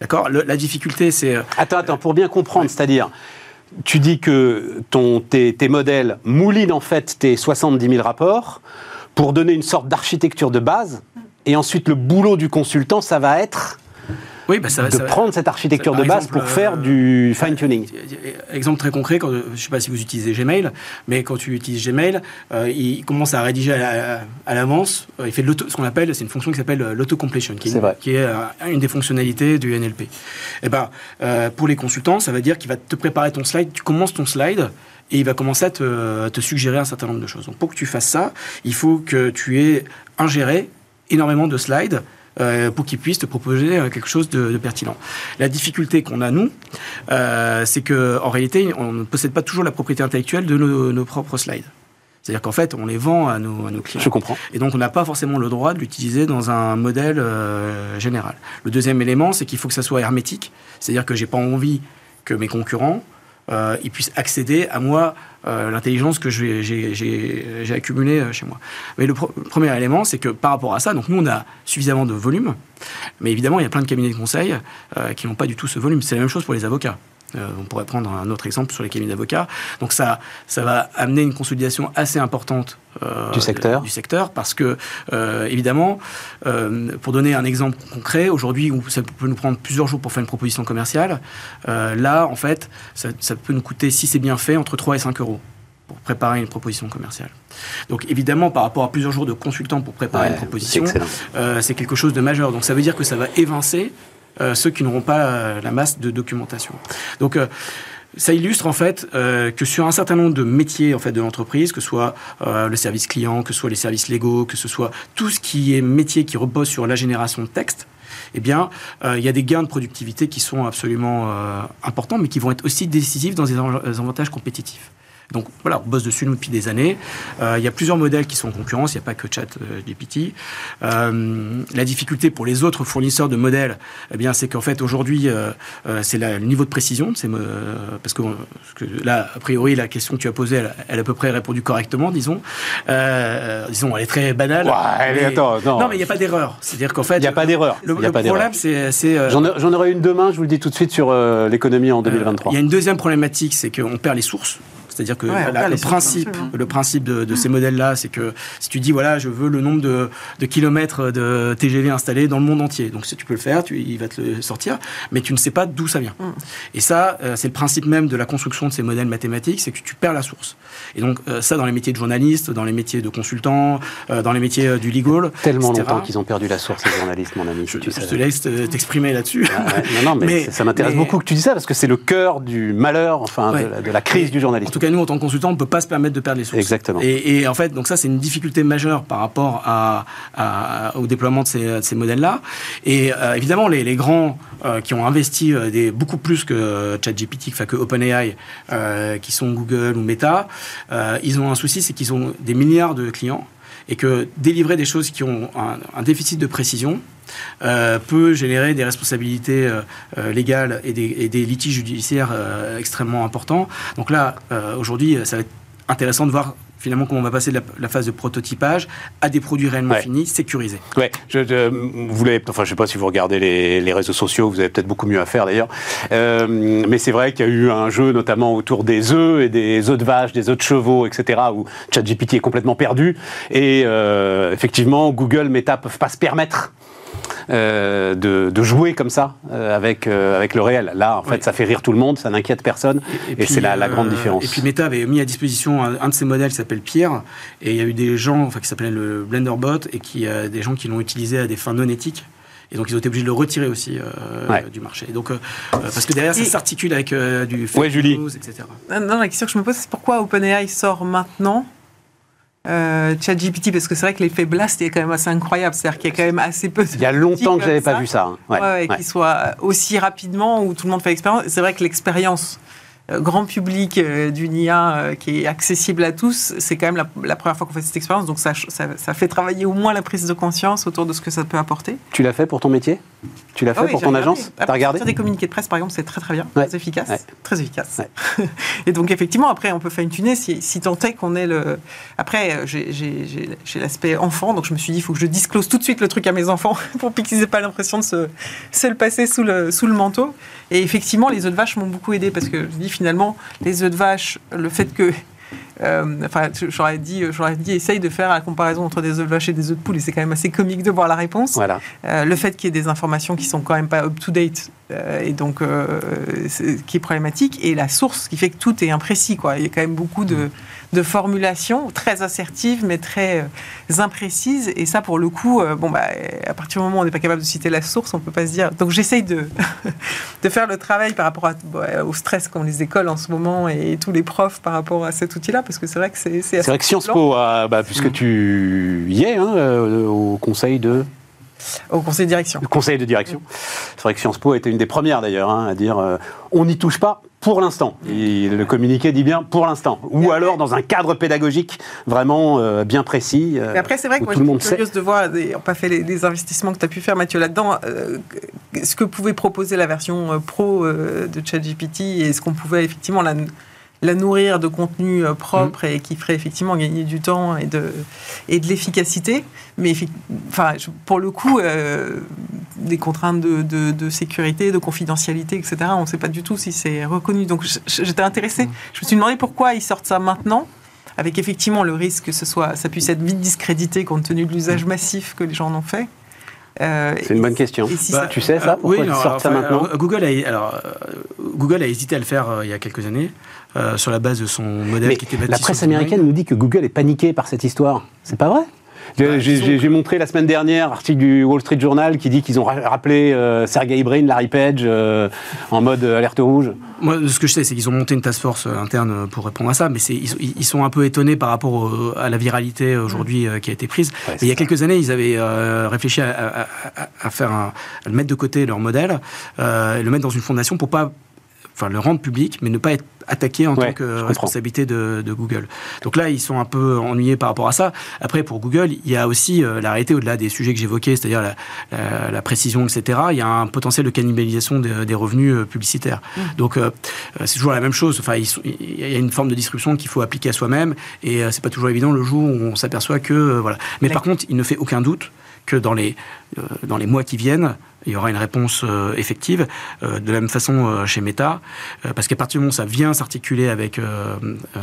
D'accord? La difficulté, c'est... Attends, attends, pour bien comprendre, c'est-à-dire, tu dis que ton, tes, modèles moulinent en fait tes 70 000 rapports pour donner une sorte d'architecture de base, et ensuite le boulot du consultant, ça va être Oui, bah, ça, de ça prendre cette architecture de base exemple, pour faire euh, du fine-tuning. Exemple très concret, quand, je ne sais pas si vous utilisez Gmail, mais quand tu utilises Gmail, euh, il commence à rédiger à, la- à l'avance. euh, il fait de ce qu'on appelle, c'est une fonction qui s'appelle euh, l'auto-completion, qui, est une- vrai. qui est euh, une des fonctionnalités du NLP. Et ben, euh, pour les consultants, ça veut dire qu'il va te préparer ton slide. Tu commences ton slide. Et il va commencer à te, te suggérer un certain nombre de choses. Donc pour que tu fasses ça, il faut que tu aies ingéré énormément de slides euh, pour qu'ils puissent te proposer euh, quelque chose de, de pertinent. La difficulté qu'on a, nous, euh, c'est qu'en réalité, on ne possède pas toujours la propriété intellectuelle de nos, nos propres slides. C'est-à-dire qu'en fait, on les vend à nos, à nos clients. Je comprends. Et donc, on n'a pas forcément le droit de l'utiliser dans un modèle euh, général. Le deuxième élément, c'est qu'il faut que ça soit hermétique. C'est-à-dire que j'ai pas envie que mes concurrents euh, ils puissent accéder à moi euh, l'intelligence que j'ai accumulée euh, chez moi. Mais le premier élément, c'est que par rapport à ça, donc nous, on a suffisamment de volume, mais évidemment, il y a plein de cabinets de conseil euh, qui n'ont pas du tout ce volume. C'est la même chose pour les avocats. Euh, on pourrait prendre un autre exemple sur les cabinets d'avocats. Donc ça, ça va amener une consolidation assez importante euh, Du secteur. du secteur parce que euh, évidemment, pour donner un exemple concret, aujourd'hui ça peut nous prendre plusieurs jours pour faire une proposition commerciale, là en fait, ça, ça peut nous coûter si c'est bien fait entre 3 et 5 euros pour préparer une proposition commerciale. Donc évidemment, par rapport à plusieurs jours de consultants pour préparer Ouais, une proposition, euh, c'est quelque chose de majeur. Donc ça veut dire que ça va évincer ceux qui n'auront pas euh, la masse de documentation. Donc euh, ça illustre en fait euh, que sur un certain nombre de métiers en fait de l'entreprise, que ce soit euh, le service client, que ce soit les services légaux, que ce soit tout ce qui est métier qui repose sur la génération de texte, eh bien, euh, il y a des gains de productivité qui sont absolument euh, importants, mais qui vont être aussi décisifs dans des avantages compétitifs. Donc voilà, on bosse dessus nous depuis des années. Euh, il y a plusieurs modèles qui sont en concurrence, il n'y a pas que ChatGPT. Euh, la difficulté pour les autres fournisseurs de modèles, eh bien, c'est qu'en fait aujourd'hui, euh, euh, c'est le niveau de précision. de ces mo- euh, parce, que, là, a priori, la question que tu as posée, elle, elle a à peu près répondu correctement, disons. Euh, disons, elle est très banale. Ouais, allez, mais- attends, non. mais il n'y a pas d'erreur. C'est-à-dire qu'en fait, Il n'y a pas d'erreur. le, pas problème, c'est, c'est, euh, J'en aurai une demain, je vous le dis tout de suite, sur euh, l'économie en 2023. il y a une deuxième problématique, c'est qu'on perd les sources. C'est-à-dire que Ouais, on la- perd le principe, le principe de, de ces modèles-là, c'est que si tu dis voilà, je veux le nombre de, de kilomètres de TGV installés dans le monde entier, donc si tu peux le faire, tu, il va te le sortir, mais tu ne sais pas d'où ça vient. Mm. Et ça, euh, c'est le principe même de la construction de ces modèles mathématiques, c'est que tu perds la source. Et donc euh, ça, dans les métiers de journaliste, dans les métiers de consultant, euh, dans les métiers euh, du legal, Tellement etc. longtemps qu'ils ont perdu la source, les journalistes, mon ami. Je, tu je te laisse t'exprimer là-dessus. Ah ouais, non, non, mais, *laughs* Mais- ça- ça m'intéresse mais- beaucoup que tu dis ça parce que c'est le cœur du malheur, enfin, Ouais. de, la, de la crise du journalisme. Tout cas, nous, en tant que consultants, on ne peut pas se permettre de perdre les sources. Exactement. Et, et en fait, donc ça, c'est une difficulté majeure par rapport à, à- au déploiement de ces, modèles-là. Et euh, évidemment, les, les grands euh, qui ont investi euh, des, beaucoup plus que ChatGPT, enfin que OpenAI, qui sont Google ou Meta, ils ont un souci, c'est qu'ils ont des milliards de clients et que délivrer des choses qui ont un, déficit de précision euh, peut générer des responsabilités euh, euh, légales et des, et des litiges judiciaires extrêmement importants. Donc là, aujourd'hui, ça va être intéressant de voir finalement comment on va passer de la, la phase de prototypage à des produits réellement Ouais. finis, sécurisés. Ouais, je, je, vous enfin, je sais pas si vous regardez les, les réseaux sociaux, vous avez peut-être beaucoup mieux à faire d'ailleurs. Euh, mais c'est vrai qu'il y a eu un jeu notamment autour des œufs et des œufs de vache, des œufs de chevaux, etc. où ChatGPT est complètement perdu. Et euh, effectivement, Google, Meta peuvent pas se permettre euh, de, de jouer comme ça euh, avec, euh, avec le réel. Là, en fait, Oui. ça fait rire tout le monde, ça n'inquiète personne, et, c'est la, la grande différence. Et puis Meta avait mis à disposition un, un de ses modèles qui s'appelle Pierre, et il y a eu des gens, enfin qui s'appelait le Blenderbot, et qui euh, des gens qui l'ont utilisé à des fins non éthiques. Et donc ils ont été obligés de le retirer aussi euh, Ouais. du marché. Et donc euh, parce que derrière ça Et- s'articule avec euh, du fake Ouais, Julie. news, etc. Non, la question que je me pose, c'est pourquoi OpenAI sort maintenant euh, ChatGPT Parce que c'est vrai que l'effet blast est quand même assez incroyable. C'est-à-dire qu'il y a quand même assez peu de Il y a longtemps que j'avais pas vu ça. hein. Ouais, Ouais, qu'il soit aussi rapidement où tout le monde fait l'expérience. C'est vrai que l'expérience euh, grand public euh, d'une IA euh, qui est accessible à tous, c'est quand même la, la première fois qu'on fait cette expérience. Donc ça, ça, ça fait travailler au moins la prise de conscience autour de ce que ça peut apporter. Tu l'as fait pour ton métier? Tu l'as fait Ah oui, pour ton regardé. agence? Ah, T'as regardé? des communiqués de presse, par exemple, c'est très très bien, Ouais. très efficace, Ouais. très efficace. Ouais. *laughs* Et donc effectivement, après, on peut fine tuner si, si tant est qu'on ait le. Après, euh, j'ai- l'aspect enfant, donc je me suis dit, il faut que je disclose tout de suite le truc à mes enfants *laughs* pour qu'ils n'aient pas l'impression de se, se le passer sous le, sous le manteau. Et effectivement, les œufs de vache m'ont beaucoup aidé parce que je dis finalement, les œufs de vache, le fait que euh, enfin, j'aurais dit, j'aurais dit, essaye de faire la comparaison entre des œufs de vache et des œufs de poule, et c'est quand même assez comique de voir la réponse. Voilà. Euh, le fait qu'il y ait des informations qui sont quand même pas up to date euh, et donc euh, qui est problématique et la source qui fait que tout est imprécis quoi. Il y a quand même beaucoup de, de formulations très assertives mais très euh, imprécises. Et ça pour le coup euh, bon bah à partir du moment où on n'est pas capable de citer la source on peut pas se dire. Donc j'essaye de *laughs* de faire le travail par rapport à- bah, au stress qu'ont les écoles en ce moment et tous les profs par rapport à cet outil là parce que c'est vrai que c'est C'est vrai que Sciences Po, a- bah, puisque tu y es hein, euh, au conseil de, au conseil de direction. le conseil de direction, c'est vrai que Sciences Po était une des premières d'ailleurs hein, à dire euh, on n'y touche pas pour l'instant. Et le communiqué dit bien pour l'instant. Ou après- alors dans un cadre pédagogique vraiment euh, bien précis. euh, Mais après, c'est vrai que moi, tout je suis sait. curieuse de voir, des- on pas fait les, les investissements que tu as pu faire, Mathieu, là-dedans. euh, ce que pouvait proposer la version euh, pro de ChatGPT et ce qu'on pouvait effectivement la, la nourrir de contenu euh, propre et qui ferait effectivement gagner du temps et de, et de l'efficacité. Mais enfin, pour le coup, euh, des contraintes de, de- de sécurité, de confidentialité, etc., on ne sait pas du tout si c'est reconnu. Donc j'étais intéressée. Je me suis demandé pourquoi ils sortent ça maintenant avec effectivement le risque que ce soit, ça puisse être vite discrédité compte tenu de l'usage massif que les gens en ont fait. Euh, C'est une bonne question. si Bah, ça- tu sais ça Euh, Pourquoi ils alors, sortent ça enfin, maintenant alors, Google, a, alors, Google a hésité à le faire euh, il y a quelques années euh, sur la base de son modèle Mais qui était bâti la presse américaine nous dit que Google est paniqué par cette histoire. C'est pas vrai? J'ai- Bah, J'ai montré la semaine dernière article du Wall Street Journal qui dit qu'ils ont ra- rappelé euh, Sergey Brin, Larry Page euh, en mode euh, alerte rouge. Moi, ce que je sais, c'est qu'ils ont monté une task force interne pour répondre à ça, mais ils, sont- ils sont un peu étonnés par rapport au- à la viralité aujourd'hui euh, qui a été prise. Ouais, il y a ça. quelques années, ils avaient réfléchi à, à- à- à faire un- à le mettre de côté leur modèle, et le mettre dans une fondation pour pas, enfin, le rendre public, mais ne pas être attaqué en Ouais, tant que responsabilité de, de Google. Donc là, ils sont un peu ennuyés par rapport à ça. Après, pour Google, il y a aussi euh, la réalité au-delà des sujets que j'évoquais, c'est-à-dire la, la- la précision, etc. Il y a un potentiel de cannibalisation des, des revenus euh, publicitaires. Donc euh, euh, c'est toujours la même chose. Enfin, il y a une forme de distribution qu'il faut appliquer à soi-même, et euh, c'est pas toujours évident le jour où on s'aperçoit que voilà. Mais par contre, il ne fait aucun doute que dans les euh, dans les mois qui viennent, il y aura une réponse euh, effective. Euh, de la même façon chez Meta, parce qu'à partir du moment où ça vient s'articuler avec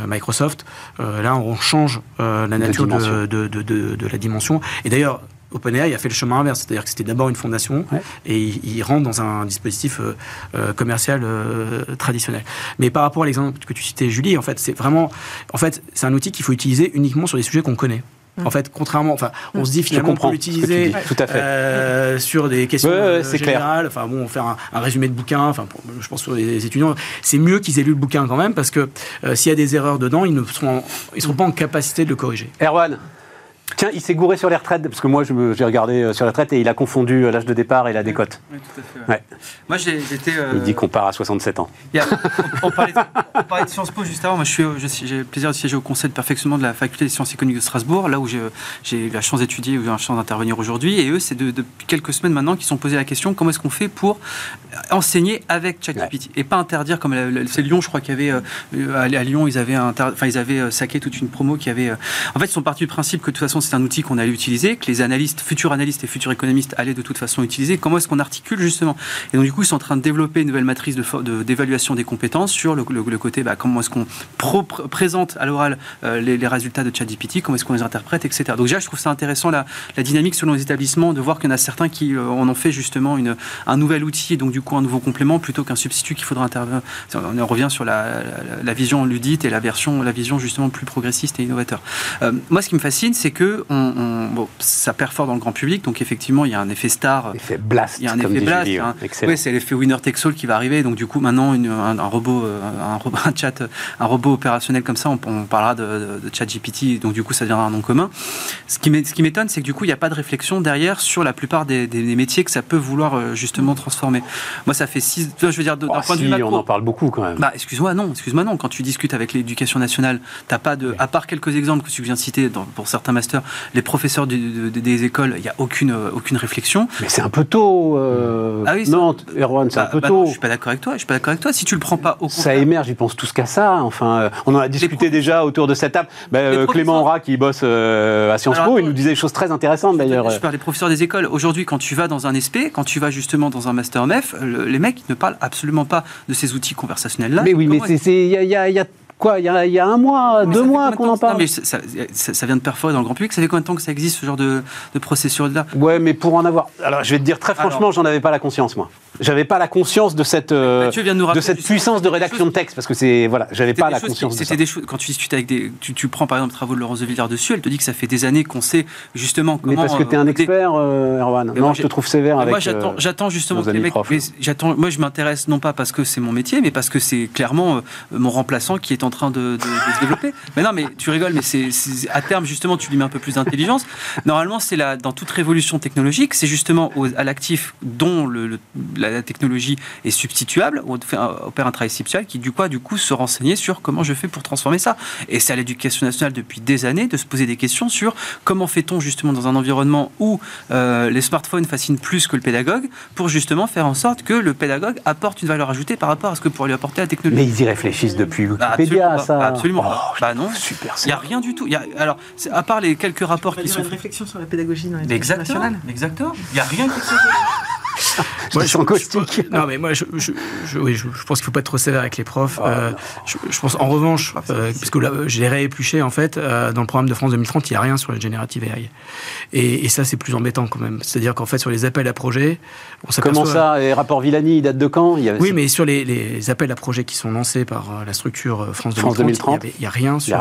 Microsoft, là on change la nature de, de, de, de- de la dimension. Et d'ailleurs. OpenAI a fait le chemin inverse, c'est-à-dire que c'était d'abord une fondation Ouais. et il, il rentre dans un dispositif euh, euh, commercial euh, traditionnel. Mais par rapport à l'exemple que tu citais, Julie, en fait, c'est vraiment, en fait, c'est un outil qu'il faut utiliser uniquement sur des sujets qu'on connaît. En fait, contrairement, enfin, on se dit Je finalement on comprends peut l'utiliser tout à fait. euh, sur des questions Ouais, ouais, euh, clair. générales. Enfin bon, faire un, un résumé de bouquin. Enfin, pour- je pense sur les étudiants, c'est mieux qu'ils aient lu le bouquin quand même parce que euh, s'il y a des erreurs dedans, ils ne seront, ils seront pas en capacité de le corriger. Erwan Tiens, il s'est gouré sur les retraites, parce que moi j'ai regardé euh, sur les retraites et il a confondu euh, l'âge de départ et la décote. Oui, tout à fait. ouais. Ouais. Moi, j'étais. euh, Il dit qu'on part à 67 ans. a- on, on parlait de, on parlait de Sciences Po juste avant. Moi, j'ai le plaisir de siéger au conseil de perfectionnement de la faculté des sciences économiques de Strasbourg, là où j'ai eu la chance d'étudier, où j'ai la chance d'intervenir aujourd'hui. Et eux, c'est de- depuis quelques semaines maintenant qu'ils se sont posé la question comment est-ce qu'on fait pour enseigner avec ChatGPT et pas interdire comme c'est Lyon, je crois qu'il y avait euh, à, à Lyon, ils avaient enfin ils avaient saqué toute une promo qui avait. euh, en fait, ils sont partis du principe que de toute façon c'est un outil qu'on allait utiliser, que les analystes, futurs analystes et futurs économistes allaient de toute façon utiliser. Comment est-ce qu'on articule justement? Et donc, du coup, ils sont en train de développer une nouvelle matrice d'évaluation de, des compétences sur le, côté bah, comment est-ce qu'on présente à l'oral euh, les, résultats de ChatGPT, comment est-ce qu'on les interprète, etc. Donc, déjà, je trouve ça intéressant la, dynamique selon les établissements de voir qu'il y en a certains qui euh, en ont fait justement une, un nouvel outil et donc, du coup, un nouveau complément plutôt qu'un substitut qu'il faudra intervenir. On revient sur la, la, vision ludite et la version, la vision justement plus progressiste et innovateur. Euh, moi, ce qui me fascine, c'est que on, bon, ça perd fort dans le grand public, donc effectivement, il y a un effet star. Effet blast. Il y a un effet blast. Hein. Oui, c'est l'effet winner takes all qui va arriver. Donc du coup, maintenant, un, robot, euh, *laughs* un, chat, un robot opérationnel comme ça, on, parlera de, de, chat GPT. Donc du coup, ça deviendra un nom commun. Ce qui m'étonne, c'est que du coup, il n'y a pas de réflexion derrière sur la plupart des, métiers que ça peut vouloir euh, justement transformer. Moi, ça fait six. Je veux dire, d'un oh, point de vue on en parle beaucoup quand même. Bah, excuse-moi, non, excuse-moi, non. Quand tu discutes avec l'éducation nationale, t'as pas de, à part quelques exemples que tu viens de citer dans, pour certains masters, les professeurs des écoles, il n'y a aucune, euh, aucune réflexion. Mais c'est un peu tôt. Euh, ah oui, non, Erwan, c'est un bah, peu bah tôt. je suis pas d'accord avec toi. Je suis pas d'accord avec toi. Si tu le prends pas au Ça émerge, ils pensent tous qu'à ça. Enfin, euh, on en a discuté déjà autour de cette table. Bah, Clément Aura, qui bosse à Sciences Po, il nous disait des choses très intéressantes d'ailleurs. Je parle des professeurs des écoles. Aujourd'hui, quand tu vas dans un SP, quand tu vas justement dans un master MEF, les mecs ne parlent absolument pas de ces outils conversationnels là. Mais oui, mais il y y a Quoi, il y, a, un mois, deux mois qu'on en parle mais ça, vient de perforer dans le grand public. Ça fait combien de temps que ça existe, ce genre de, de processus-là Ouais, mais pour en avoir. Alors, je vais te dire très franchement, j'en avais pas la conscience, moi. J'avais pas la conscience de cette, euh, de, cette puissance de rédaction de texte, parce que c'est. Voilà, j'avais pas la conscience C'était des choses. Quand tu discutes avec des. Tu, prends par exemple les travaux de Laurence de Villard dessus, elle te dit que ça fait des années qu'on sait justement comment. Mais parce que tu es un euh, expert, euh, Erwan. Non, je te trouve sévère avec. Moi, j'attends justement que les mecs. J'attends. Moi, je m'intéresse non pas parce que c'est mon métier, mais parce que c'est clairement mon remplaçant qui est en train de se développer. Mais non, mais tu rigoles, mais c'est à terme justement, tu lui mets un peu plus d'intelligence. Normalement, c'est là dans toute révolution technologique, c'est justement à l'actif dont le, la, technologie est substituable, ou opère un travail substituable, qui du coup, du coup, se renseigner sur comment je fais pour transformer ça. Et c'est à l'éducation nationale depuis des années de se poser des questions sur comment fait-on justement dans un environnement où euh, les smartphones fascinent plus que le pédagogue, pour justement faire en sorte que le pédagogue apporte une valeur ajoutée par rapport à ce que pourrait lui apporter la technologie. Mais ils y réfléchissent depuis bah, Ça. absolument oh, bah non, super. Il n'y a rien du tout. Y a, alors, à part les quelques rapports qui sont. Une réflexion sur la pédagogie dans les nationale. Exactement. Il n'y a rien qui *laughs* moi, je, caustique. non, mais moi, je, je, oui, je, pense qu'il ne faut pas être trop sévère avec les profs. Ah, euh, je, pense, en revanche, euh, parce que là, j'ai réépluché, en fait, euh, dans le programme de France 2030, il n'y a rien sur la générative AI. Et, et ça, c'est plus embêtant quand même. C'est-à-dire qu'en fait, sur les appels à projets, on Comment ça Les rapports Villani, ils datent de quand? Il y Oui, mais sur les, les, appels à projets qui sont lancés par la structure France 2030, il n'y a, rien, sur,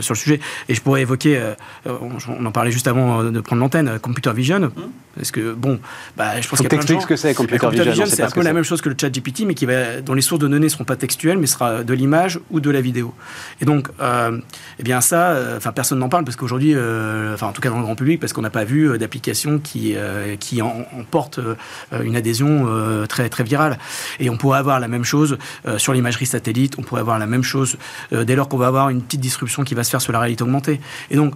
sur le sujet. Et je pourrais évoquer, on, en parlait juste avant de prendre l'antenne, Computer Vision. Hum. Parce que, bon, bah, je pense qu'il y a plein de ce que c'est, Computer, Vision. c'est un peu la même chose que le chat GPT, mais qui va, dont les sources de données ne seront pas textuelles, mais sera de l'image ou de la vidéo. Et donc, euh, eh bien ça, euh, enfin, personne n'en parle parce qu'aujourd'hui, euh, enfin, en tout cas dans le grand public, parce qu'on n'a pas vu d'application qui, qui emporte une adhésion très, très virale. Et on pourrait avoir la même chose sur l'imagerie satellite, on pourrait avoir la même chose dès lors qu'on va avoir une petite disruption qui va se faire sur la réalité augmentée. Et donc,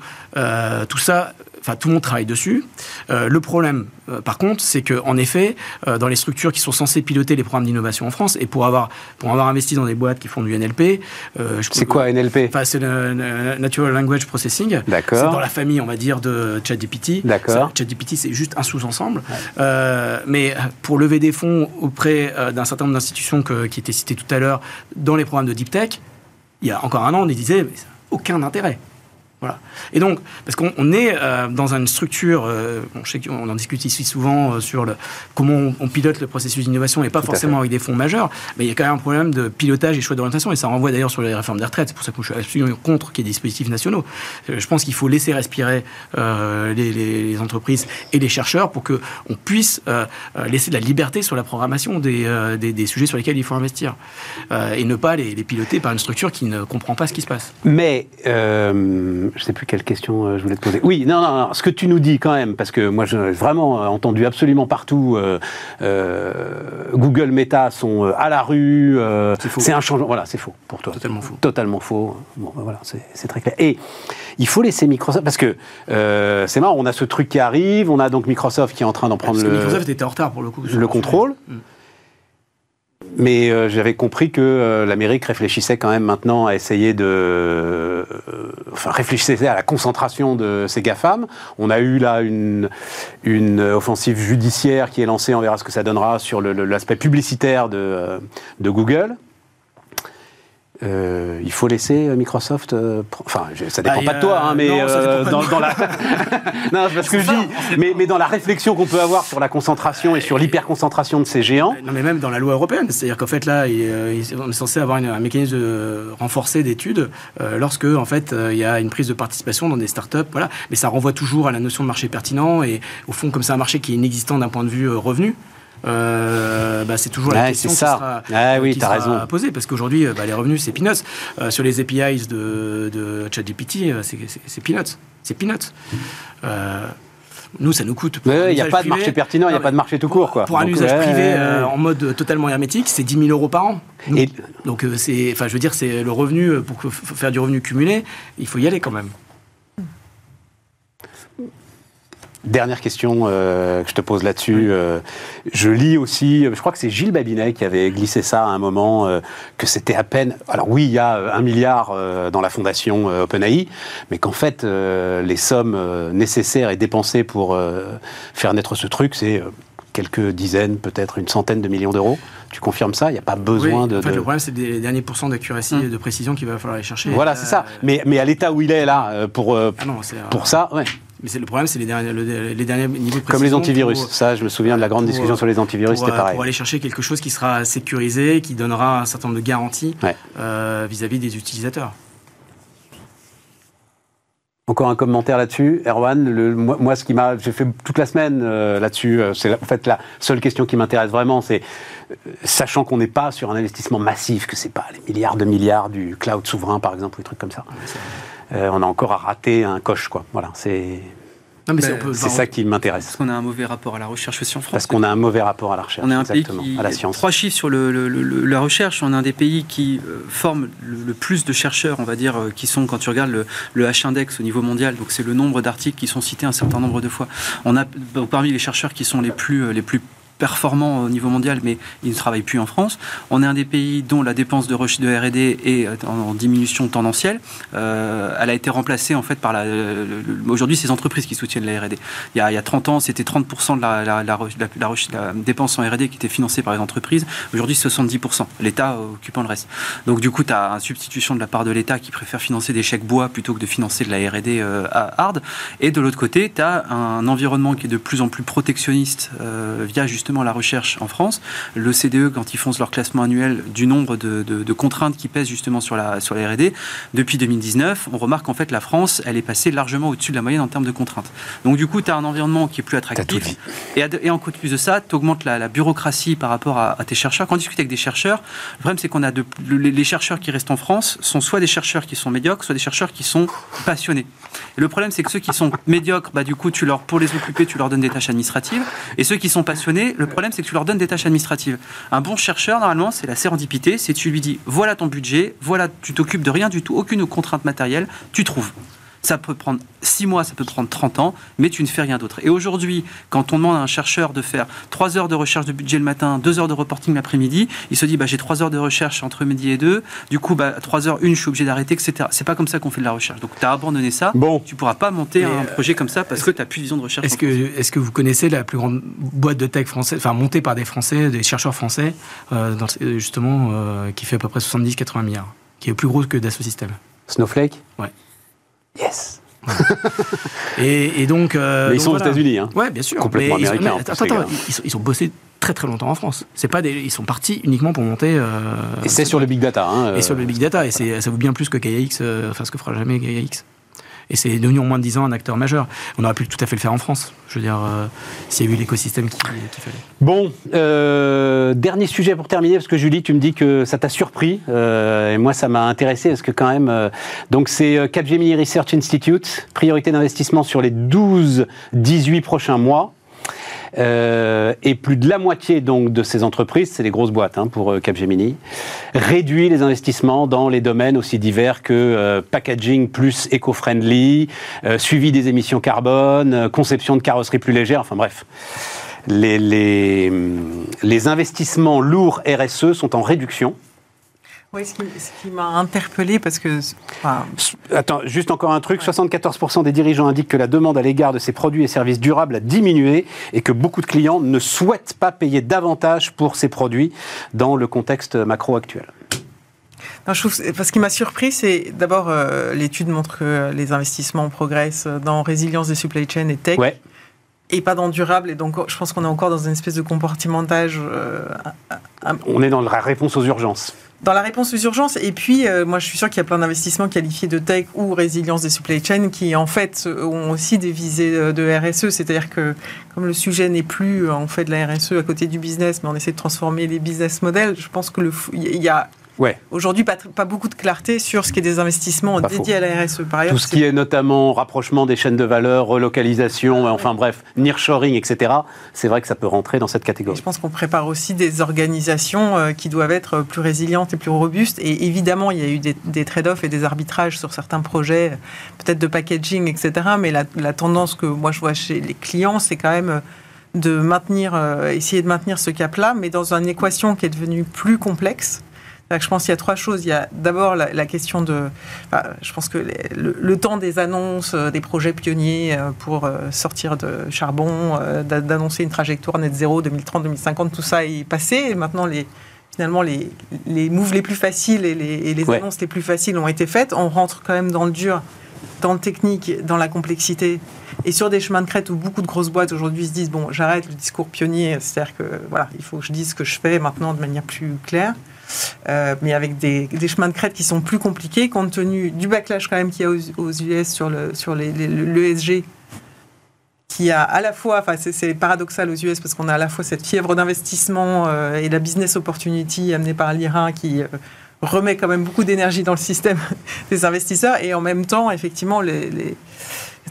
tout ça, enfin, tout le monde travaille dessus. le problème, par contre, c'est qu'en effet, euh, dans les structures qui sont censées piloter les programmes d'innovation en France. Et pour avoir, pour avoir investi dans des boîtes qui font du NLP. Euh, c'est quoi NLP enfin, C'est le, Natural Language Processing. D'accord. C'est dans la famille, on va dire, de ChatGPT. D'accord. ChatGPT, c'est juste un sous-ensemble. Euh, mais pour lever des fonds auprès d'un certain nombre d'institutions qui étaient citées tout à l'heure dans les programmes de Deep Tech, il y a encore un an, on disait, mais aucun intérêt. Voilà. Et donc, parce qu'on est euh, dans une structure, euh, je sais qu'on en discute ici souvent euh, sur le, comment on, pilote le processus d'innovation et pas forcément avec des fonds majeurs, mais il y a quand même un problème de pilotage et choix d'orientation et ça renvoie d'ailleurs sur les réformes des retraites. C'est pour ça que je suis absolument contre qu'il y ait des dispositifs nationaux. Je pense qu'il faut laisser respirer les, entreprises et les chercheurs pour qu'on puisse laisser de la liberté sur la programmation des, des, sujets sur lesquels il faut investir et ne pas les, les, piloter par une structure qui ne comprend pas ce qui se passe. Mais je ne sais plus quelle question euh, je voulais te poser. Oui, non, non, non, ce que tu nous dis quand même, parce que moi j'ai vraiment entendu absolument partout, euh, euh, Google Meta sont à la rue, c'est un changement, voilà, c'est faux pour toi. Totalement faux. Totalement faux. Bon, ben voilà, c'est très clair. Et il faut laisser Microsoft, parce que c'est marrant, on a ce truc qui arrive, on a donc Microsoft qui est en train d'en prendre le. Microsoft était en retard pour le coup. Le contrôle. Mm. Mais euh, j'avais compris que euh, l'Amérique réfléchissait quand même maintenant à essayer de, euh, enfin réfléchissait à la concentration de ces GAFAM. On a eu là une, offensive judiciaire qui est lancée, on verra ce que ça donnera sur l'aspect publicitaire de, euh, de Google. Euh, il faut laisser euh, Microsoft. euh, enfin, ça dépend Bah, pas de toi, hein, mais non, euh, dans, la. *laughs* non, c'est parce que je dis. Mais, mais dans la réflexion qu'on peut avoir sur la concentration et sur l'hyperconcentration de ces géants. Non, mais même dans la loi européenne. C'est-à-dire qu'en fait, là, il, il- on est censé avoir une- un mécanisme renforcé d'études lorsque, en fait, il y a une prise de participation dans des startups. Voilà. Mais ça renvoie toujours à la notion de marché pertinent. Et au fond, comme c'est un marché qui est inexistant d'un point de vue revenu, bah, c'est toujours la Ouais, question qui sera, Ah oui, qui t'as sera raison. posée. Parce qu'aujourd'hui, euh, bah, les revenus, c'est peanuts. Euh, sur les APIs de, de ChatGPT, euh, c'est- peanuts. C'est peanuts. Euh, nous, ça nous coûte. Ouais, il n'y a pas de marché pertinent, il n'y a pas de marché tout court. Quoi. Pour un Donc, usage ouais, privé ouais, euh, en mode totalement hermétique, c'est 10 000 euros par an. Nous. Et- Donc euh, c'est, enfin, je veux dire, c'est le revenu euh, pour faire du revenu cumulé, il faut y aller quand même. Dernière question euh, que je te pose là-dessus. euh, je lis aussi, je crois que c'est Gilles Babinet qui avait glissé ça à un moment, euh, que c'était à peine. Alors oui, il y a euh, un milliard euh, dans la fondation euh, OpenAI, mais qu'en fait, euh, les sommes euh, nécessaires et dépensées pour euh, faire naître ce truc, c'est euh, quelques dizaines, peut-être une centaine de millions d'euros. Tu confirmes ça? Il n'y a pas besoin Oui, de. en fait, de- le problème, c'est des derniers pourcents d'accuracy et de précision qu'il va falloir aller chercher. Voilà, c'est ça. Euh, Mais, mais à l'état où il est là, euh, pour, euh, ah non, euh, pour ça, ouais. Mais le problème, c'est les derniers, le- les derniers niveaux de comme les antivirus. pour- Ça, je me souviens de la grande pour, discussion sur les antivirus, c'était euh, pareil. Pour aller chercher quelque chose qui sera sécurisé, qui donnera un certain nombre de garanties Ouais. euh, vis-à-vis des utilisateurs. Encore un commentaire là-dessus, Erwan. Le- moi, moi, ce qui m'a, j'ai fait toute la semaine euh, là-dessus. euh, c'est en fait la seule question qui m'intéresse vraiment, c'est euh, sachant qu'on n'est pas sur un investissement massif, que c'est pas les milliards de milliards du cloud souverain, par exemple, ou des trucs comme ça. Euh, on a encore à rater un coche, quoi. Voilà, c'est Non, mais Ben, c'est, ça qui Parce m'intéresse, qu'on a un mauvais rapport à la recherche aussi en France. parce qu'on a un mauvais rapport à la recherche, On est un pays qui. à la science. Trois chiffres sur le- le- le- la recherche. On est un des pays qui euh, forme le, le plus de chercheurs, on va dire, euh, qui sont, quand tu regardes le, le H-index au niveau mondial, donc c'est le nombre d'articles qui sont cités un certain nombre de fois. On a donc, parmi les chercheurs qui sont les plus, les plus performants au niveau mondial, mais ils ne travaillent plus en France. On est un des pays dont la dépense de, R&D est en, diminution tendancielle. Euh, elle a été remplacée en fait par la. Aujourd'hui, c'est les entreprises qui soutiennent la R&D. Il y a, il y a 30 ans, c'était 30% de la, dépense en R&D qui était financée par les entreprises. Aujourd'hui, 70%. L'État occupant le reste. Donc du coup, tu as une substitution de la part de l'État qui préfère financer des chèques bois plutôt que de financer de la R&D euh, hard. Et de l'autre côté, tu as un environnement qui est de plus en plus protectionniste euh, via justement la recherche en France. L'OCDE, quand ils font leur classement annuel du nombre de, de- de contraintes qui pèsent justement sur la, sur la R&D, depuis 2019, on remarque qu'en fait la France, elle est passée largement au-dessus de la moyenne en termes de contraintes. Donc du coup, tu as un environnement qui est plus attractif. Et, et en plus de ça, tu augmentes la, la bureaucratie par rapport à, à tes chercheurs. Quand on discute avec des chercheurs, le problème c'est qu'on a de, le- les chercheurs qui restent en France sont soit des chercheurs qui sont médiocres, soit des chercheurs qui sont passionnés. Le problème c'est que ceux qui sont médiocres, bah, du coup, tu leur, pour les occuper, tu leur donnes des tâches administratives. Et ceux qui sont passionnés, le problème c'est que tu leur donnes des tâches administratives. Un bon chercheur, normalement, c'est la sérendipité, c'est tu lui dis, voilà ton budget, voilà, tu t'occupes de rien du tout, aucune contrainte matérielle, tu trouves. Ça peut prendre 6 mois, ça peut prendre 30 ans, mais tu ne fais rien d'autre. Et aujourd'hui, quand on demande à un chercheur de faire 3 heures de recherche de budget le matin, 2 heures de reporting l'après-midi, il se dit bah, j'ai 3 heures de recherche entre midi et 2, du coup, bah, 3 heures, une, je suis obligé d'arrêter, etc. C'est pas comme ça qu'on fait de la recherche. Donc tu as abandonné ça. Bon. Tu pourras pas monter Et, un euh, projet comme ça parce que tu n'as plus de vision de recherche. Est-ce que, est-ce que vous connaissez la plus grande boîte de tech française, enfin montée par des Français, des chercheurs français, euh, dans le- justement, euh, qui fait à peu près 70-80 milliards, qui est plus grosse que Dassault Systèmes? Snowflake? Ouais. Yes. *laughs* Et, et donc. euh, Mais ils donc sont aux. États-Unis. Hein. Ouais, bien sûr. Complètement Mais ils- mais en attends, ils, sont- ils ont bossé très très longtemps en France. C'est pas des, ils sont partis uniquement pour monter. euh, Et c'est sur le big data. Hein, et sur euh, le big data. Et ça vaut bien plus que KX, euh, enfin ce que fera jamais KX. Et c'est devenu en moins de 10 ans un acteur majeur. On aurait pu tout à fait le faire en France. Je veux dire, euh, s'il y a eu l'écosystème qu'il qu'il fallait. Bon, euh, dernier sujet pour terminer, parce que Julie, tu me dis que ça t'a surpris, euh, et moi ça m'a intéressé, parce que quand même, donc c'est Capgemini Research Institute, priorité d'investissement sur les 12-18 prochains mois. Euh, et plus de la moitié donc de ces entreprises, c'est des grosses boîtes hein, pour euh, Capgemini, réduit les investissements dans les domaines aussi divers que euh, packaging plus éco-friendly, suivi des émissions carbone, conception de carrosserie plus légère, enfin bref. les, les, les investissements lourds RSE sont en réduction. Oui, ce qui, m'a interpellé parce que. enfin, Attends, juste encore un truc. 74% des dirigeants indiquent que la demande à l'égard de ces produits et services durables a diminué et que beaucoup de clients ne souhaitent pas payer davantage pour ces produits dans le contexte macro actuel. Non, je trouve, ce qui m'a surpris, c'est d'abord euh, l'étude montre que les investissements progressent dans résilience des supply chains et tech, Ouais. et pas dans durable. Et donc, je pense qu'on est encore dans une espèce de compartimentage euh, un- On est dans la réponse aux urgences. Dans la réponse aux urgences. Et puis, euh, moi, je suis sûr qu'il y a plein d'investissements qualifiés de tech ou résilience des supply chains qui, en fait, ont aussi des visées euh, de RSE. C'est-à-dire que, comme le sujet n'est plus, euh, en fait, de la RSE à côté du business, mais on essaie de transformer les business models, je pense que le, fou- il y a Ouais. aujourd'hui pas, pas beaucoup de clarté sur ce qui est des investissements Pas dédiés à la RSE. Par ailleurs, Tout ce qui est notamment rapprochement des chaînes de valeur, relocalisation, enfin bref, nearshoring, etc. C'est vrai que ça peut rentrer dans cette Et catégorie. je pense qu'on prépare aussi des organisations euh, qui doivent être plus résilientes et plus robustes. Et évidemment, il y a eu des, des trade-offs et des arbitrages sur certains projets, peut-être de packaging, etc. Mais la, la tendance que moi je vois chez les clients, c'est quand même euh, de maintenir, euh, essayer de maintenir ce cap-là, mais dans une équation qui est devenue plus complexe. Je pense qu'il y a trois choses. Il y a d'abord la, la question de. enfin, je pense que les- le, le temps des annonces, euh, des projets pionniers euh, pour euh, sortir de charbon, d'a- d'annoncer une trajectoire net zéro 2030-2050, tout ça est passé. Et maintenant, les, finalement, les, les moves les plus faciles et les, et les Ouais. annonces les plus faciles ont été faites. On rentre quand même dans le dur, dans le technique, dans la complexité. Et sur des chemins de crête où beaucoup de grosses boîtes aujourd'hui se disent bon, j'arrête le discours pionnier, c'est-à-dire que voilà, il faut que je dise ce que je fais maintenant de manière plus claire. Euh, mais avec des, chemins de crête qui sont plus compliqués, compte tenu du backlash quand même qu'il y a aux, US sur le sur les- les- le- l'ESG, qui a à la fois, enfin c'est- paradoxal aux US parce qu'on a à la fois cette fièvre d'investissement euh, et la business opportunity amenée par l'IRA qui euh, remet quand même beaucoup d'énergie dans le système *laughs* des investisseurs et en même temps effectivement les-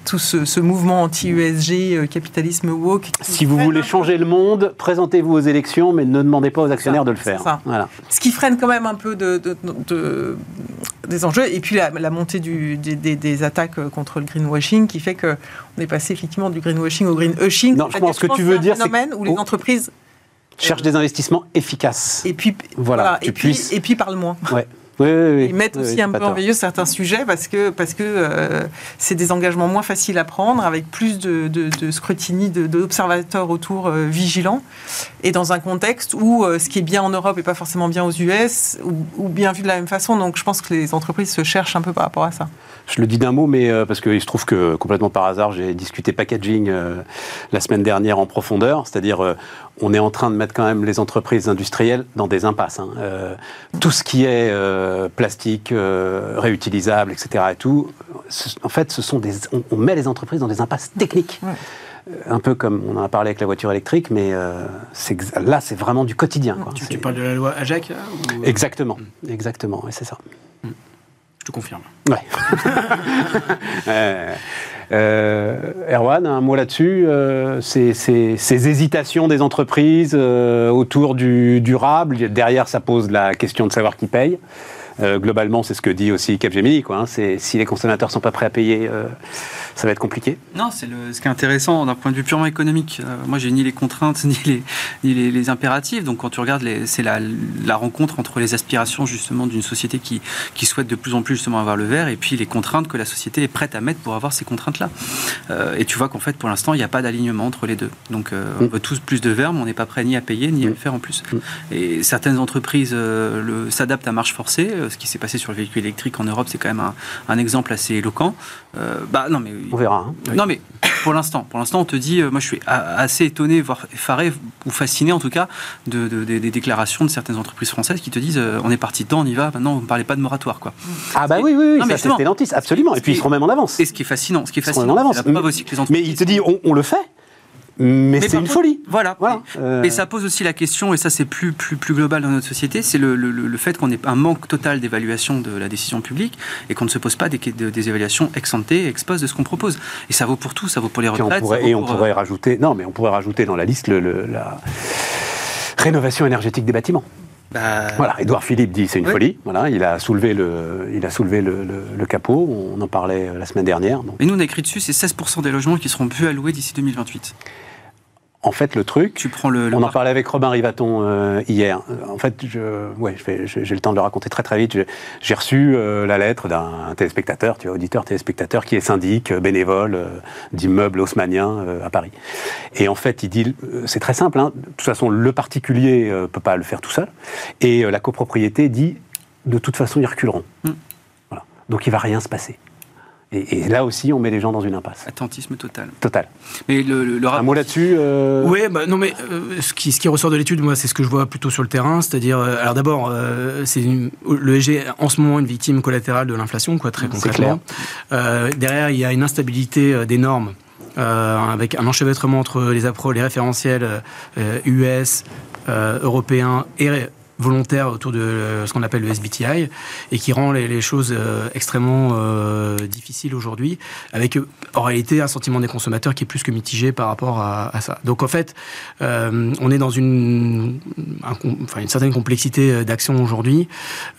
tout ce, ce mouvement anti-USG, euh, capitalisme woke. Si vous freine voulez un changer le monde, présentez-vous aux élections, mais ne demandez pas aux actionnaires de le faire. ça. Voilà. Ce qui freine quand même un peu de, de- de- des enjeux. Et puis la, la montée du- des, des- des attaques contre le greenwashing qui fait qu'on est passé effectivement du greenwashing au greenwashing. Non, je pense que tu c'est veux un dire, c'est phénomène où les oh. entreprises Cherche des investissements efficaces. et puis Voilà, tu et puis puisses- et puis parlent moins. Ouais. Oui, oui, oui. Ils mettent aussi un peu en tort. veilleuse certains sujets parce que parce que euh, c'est des engagements moins faciles à prendre avec plus de, de, de scrutiny de- d'observateurs autour euh, vigilants et dans un contexte où euh, ce qui est bien en Europe est pas forcément bien aux US ou, ou bien vu de la même façon. Donc je pense que les entreprises se cherchent un peu par rapport à ça. Je le dis d'un mot, mais parce qu'il se trouve que complètement par hasard, j'ai discuté packaging la semaine dernière en profondeur. C'est-à-dire, on est en train de mettre quand même les entreprises industrielles dans des impasses. hein. Tout ce qui est euh, plastique, euh, réutilisable, etc. Et tout, en fait, ce sont des, on, on met les entreprises dans des impasses techniques. Ouais. Euh, Un peu comme on en a parlé avec la voiture électrique, mais euh, là, c'est vraiment du quotidien. quoi. Tu, parles de la loi AJAC là, ou- Exactement, exactement, et c'est ça. Je te confirme. Ouais. *laughs* Euh, Erwan, un mot là-dessus euh, ces, ces- ces hésitations des entreprises euh, autour du durable, derrière ça pose la question de savoir qui paye. Euh, globalement, c'est ce que dit aussi Capgemini. Quoi, hein, c'est si les consommateurs sont pas prêts à payer, euh, ça va être compliqué. Non, c'est ce qui est intéressant d'un point de vue purement économique. Euh, moi, j'ai ni les contraintes *laughs* ni les, ni les, les impératifs. Donc, quand tu regardes, c'est la, la rencontre entre les aspirations justement d'une société qui, qui souhaite de plus en plus justement avoir le vert et puis les contraintes que la société est prête à mettre pour avoir ces contraintes-là. Et tu vois qu'en fait, pour l'instant, il n'y a pas d'alignement entre les deux. Donc, on Mm. veut tous plus de verre, mais on n'est pas prêt ni à payer ni à Mm. le faire en plus. Mm. Et certaines entreprises s'adaptent à marche forcée. Euh, Ce qui s'est passé sur le véhicule électrique en Europe, c'est quand même un, un exemple assez éloquent. Euh, bah non, mais On verra. hein. non, mais pour l'instant, pour l'instant, on te dit, euh, moi je suis assez étonné, voire effaré, ou fasciné en tout cas, de, de- des- des déclarations de certaines entreprises françaises qui te disent, on est parti dedans, on y va, maintenant, on ne parlait pas de moratoire. Quoi. Ah bah oui, oui, oui Non, mais ça c'est absolument. Et puis ils seront même en avance. Et ce qui est fascinant, ce qui est fascinant, en avance. la preuve aussi que les Mais entreprises... il te dit, on, on le fait, mais, Mais c'est une contre, folie. Voilà. Voilà. Euh, Et ça pose aussi la question, et ça c'est plus, plus, plus global dans notre société, c'est le, le- le fait qu'on ait un manque total d'évaluation de la décision publique et qu'on ne se pose pas des, de- des évaluations ex ante, ex post de ce qu'on propose. Et ça vaut pour tout, ça vaut pour les on retraites. pourrait, et on pour, euh, pourrait rajouter, non, mais on pourrait rajouter dans la liste le- la rénovation énergétique des bâtiments. Bah, Voilà, Édouard Philippe dit c'est une Oui. folie. Voilà, il a soulevé le, il a soulevé le, le- le capot. On en parlait euh, la semaine dernière. donc. Et nous, on a écrit dessus, c'est 16% des logements qui seront plus alloués d'ici 2028. En fait, le truc. Tu prends le. le on en parlait avec Robin Rivaton euh, hier. En fait, je, ouais, j'ai le temps de le raconter très très vite. J'ai- reçu euh, la lettre d'un téléspectateur, tu vois, auditeur téléspectateur, qui est syndic, euh, bénévole euh, d'immeubles haussmanniens euh, à Paris. Et en fait, il dit, c'est très simple. hein, de toute façon, le particulier peut pas le faire tout seul, et la copropriété dit, de toute façon, ils reculeront. Mm. Voilà. Donc, il va rien se passer. Et, et là aussi, on met les gens dans une impasse Attentisme total. totale. Mais le, le, le Un mot là-dessus euh, Oui, bah, non, mais euh, ce, qui, ce qui ressort de l'étude, moi, c'est ce que je vois plutôt sur le terrain. C'est-à-dire, euh, alors d'abord, c'est le EG est en ce moment une victime collatérale de l'inflation, quoi, très concrètement. Derrière, il y a une instabilité des normes. avec un enchevêtrement entre les appros, les référentiels US, européens et volontaires autour de euh, ce qu'on appelle le SBTI et qui rend les, les choses euh, extrêmement euh, difficiles aujourd'hui avec en réalité un sentiment des consommateurs qui est plus que mitigé par rapport à, à ça. Donc en fait, on est dans une, un enfin, une certaine complexité d'action aujourd'hui,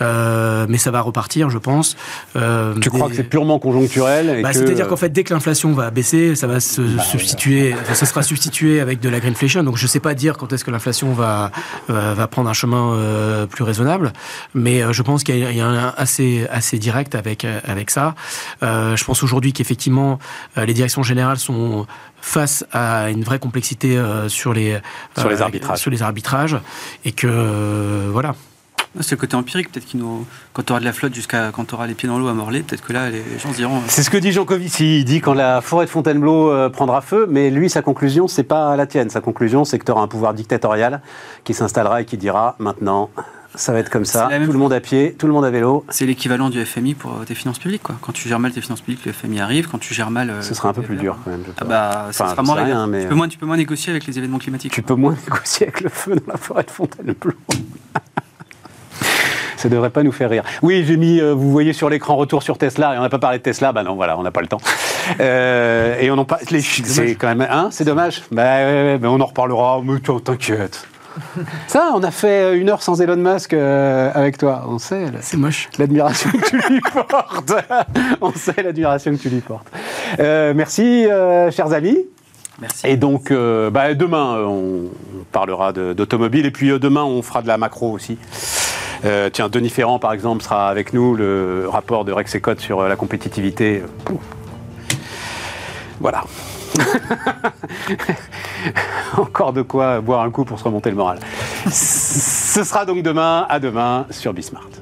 mais ça va repartir, je pense. Euh, Tu crois que c'est purement conjoncturel bah, que- C'est-à-dire qu'en fait, dès que l'inflation va baisser, ça va se substituer, enfin, ça sera substitué avec de la greenflation. Donc, je ne sais pas dire quand est-ce que l'inflation va va prendre un chemin euh, plus raisonnable, mais euh, je pense qu'il y y a un lien assez, assez direct avec, euh, avec ça. Je pense aujourd'hui qu'effectivement, les directions générales sont face à une vraie complexité sur les Sur les arbitrages. sur les arbitrages et que voilà. C'est le côté empirique, peut-être qu'il nous. Quand tu auras de la flotte jusqu'à quand tu auras les pieds dans l'eau à Morlaix, peut-être que là, les gens se diront. euh, C'est ce que dit Jean Covici. Il dit quand la forêt de Fontainebleau euh, prendra feu, mais lui, sa conclusion, c'est pas la tienne. Sa conclusion, c'est que tu auras un pouvoir dictatorial qui s'installera et qui dira maintenant, ça va être comme ça, même tout le monde à pied, tout le monde à vélo. C'est l'équivalent du FMI pour euh, tes finances publiques, quoi. Quand tu gères mal tes finances publiques, le FMI arrive. Quand tu gères mal. Ce sera un peu plus dur quand même. Ah bah, ça Enfin, sera j'en moins rien, réglé. mais- tu, peux moins, tu peux moins négocier avec les événements climatiques. Tu peux moins *laughs* négocier avec le feu dans la forêt de Fontainebleau. Ça devrait pas nous faire rire. Oui, j'ai mis, euh, vous voyez sur l'écran retour sur Tesla, et on n'a pas parlé de Tesla, bah non, voilà, on n'a pas le temps. Euh, et on en parle, c'est quand même, hein, c'est dommage. Bah ouais, mais on en reparlera, mais toi, t'inquiète. *laughs* Ça, on a fait une heure sans Elon Musk euh, avec toi, on sait. C'est moche. L'admiration que tu lui portes. *laughs* On sait l'admiration que tu lui portes. Euh, merci, euh, chers amis. Et donc, euh, bah, demain, euh, on parlera d'automobile. Et puis euh, demain, on fera de la macro aussi. Tiens, Denis Ferrand, par exemple, sera avec nous. Le rapport de Rex et Code sur la compétitivité. Voilà. *laughs* Encore de quoi boire un coup pour se remonter le moral. Ce sera donc demain, à demain, sur Bismart.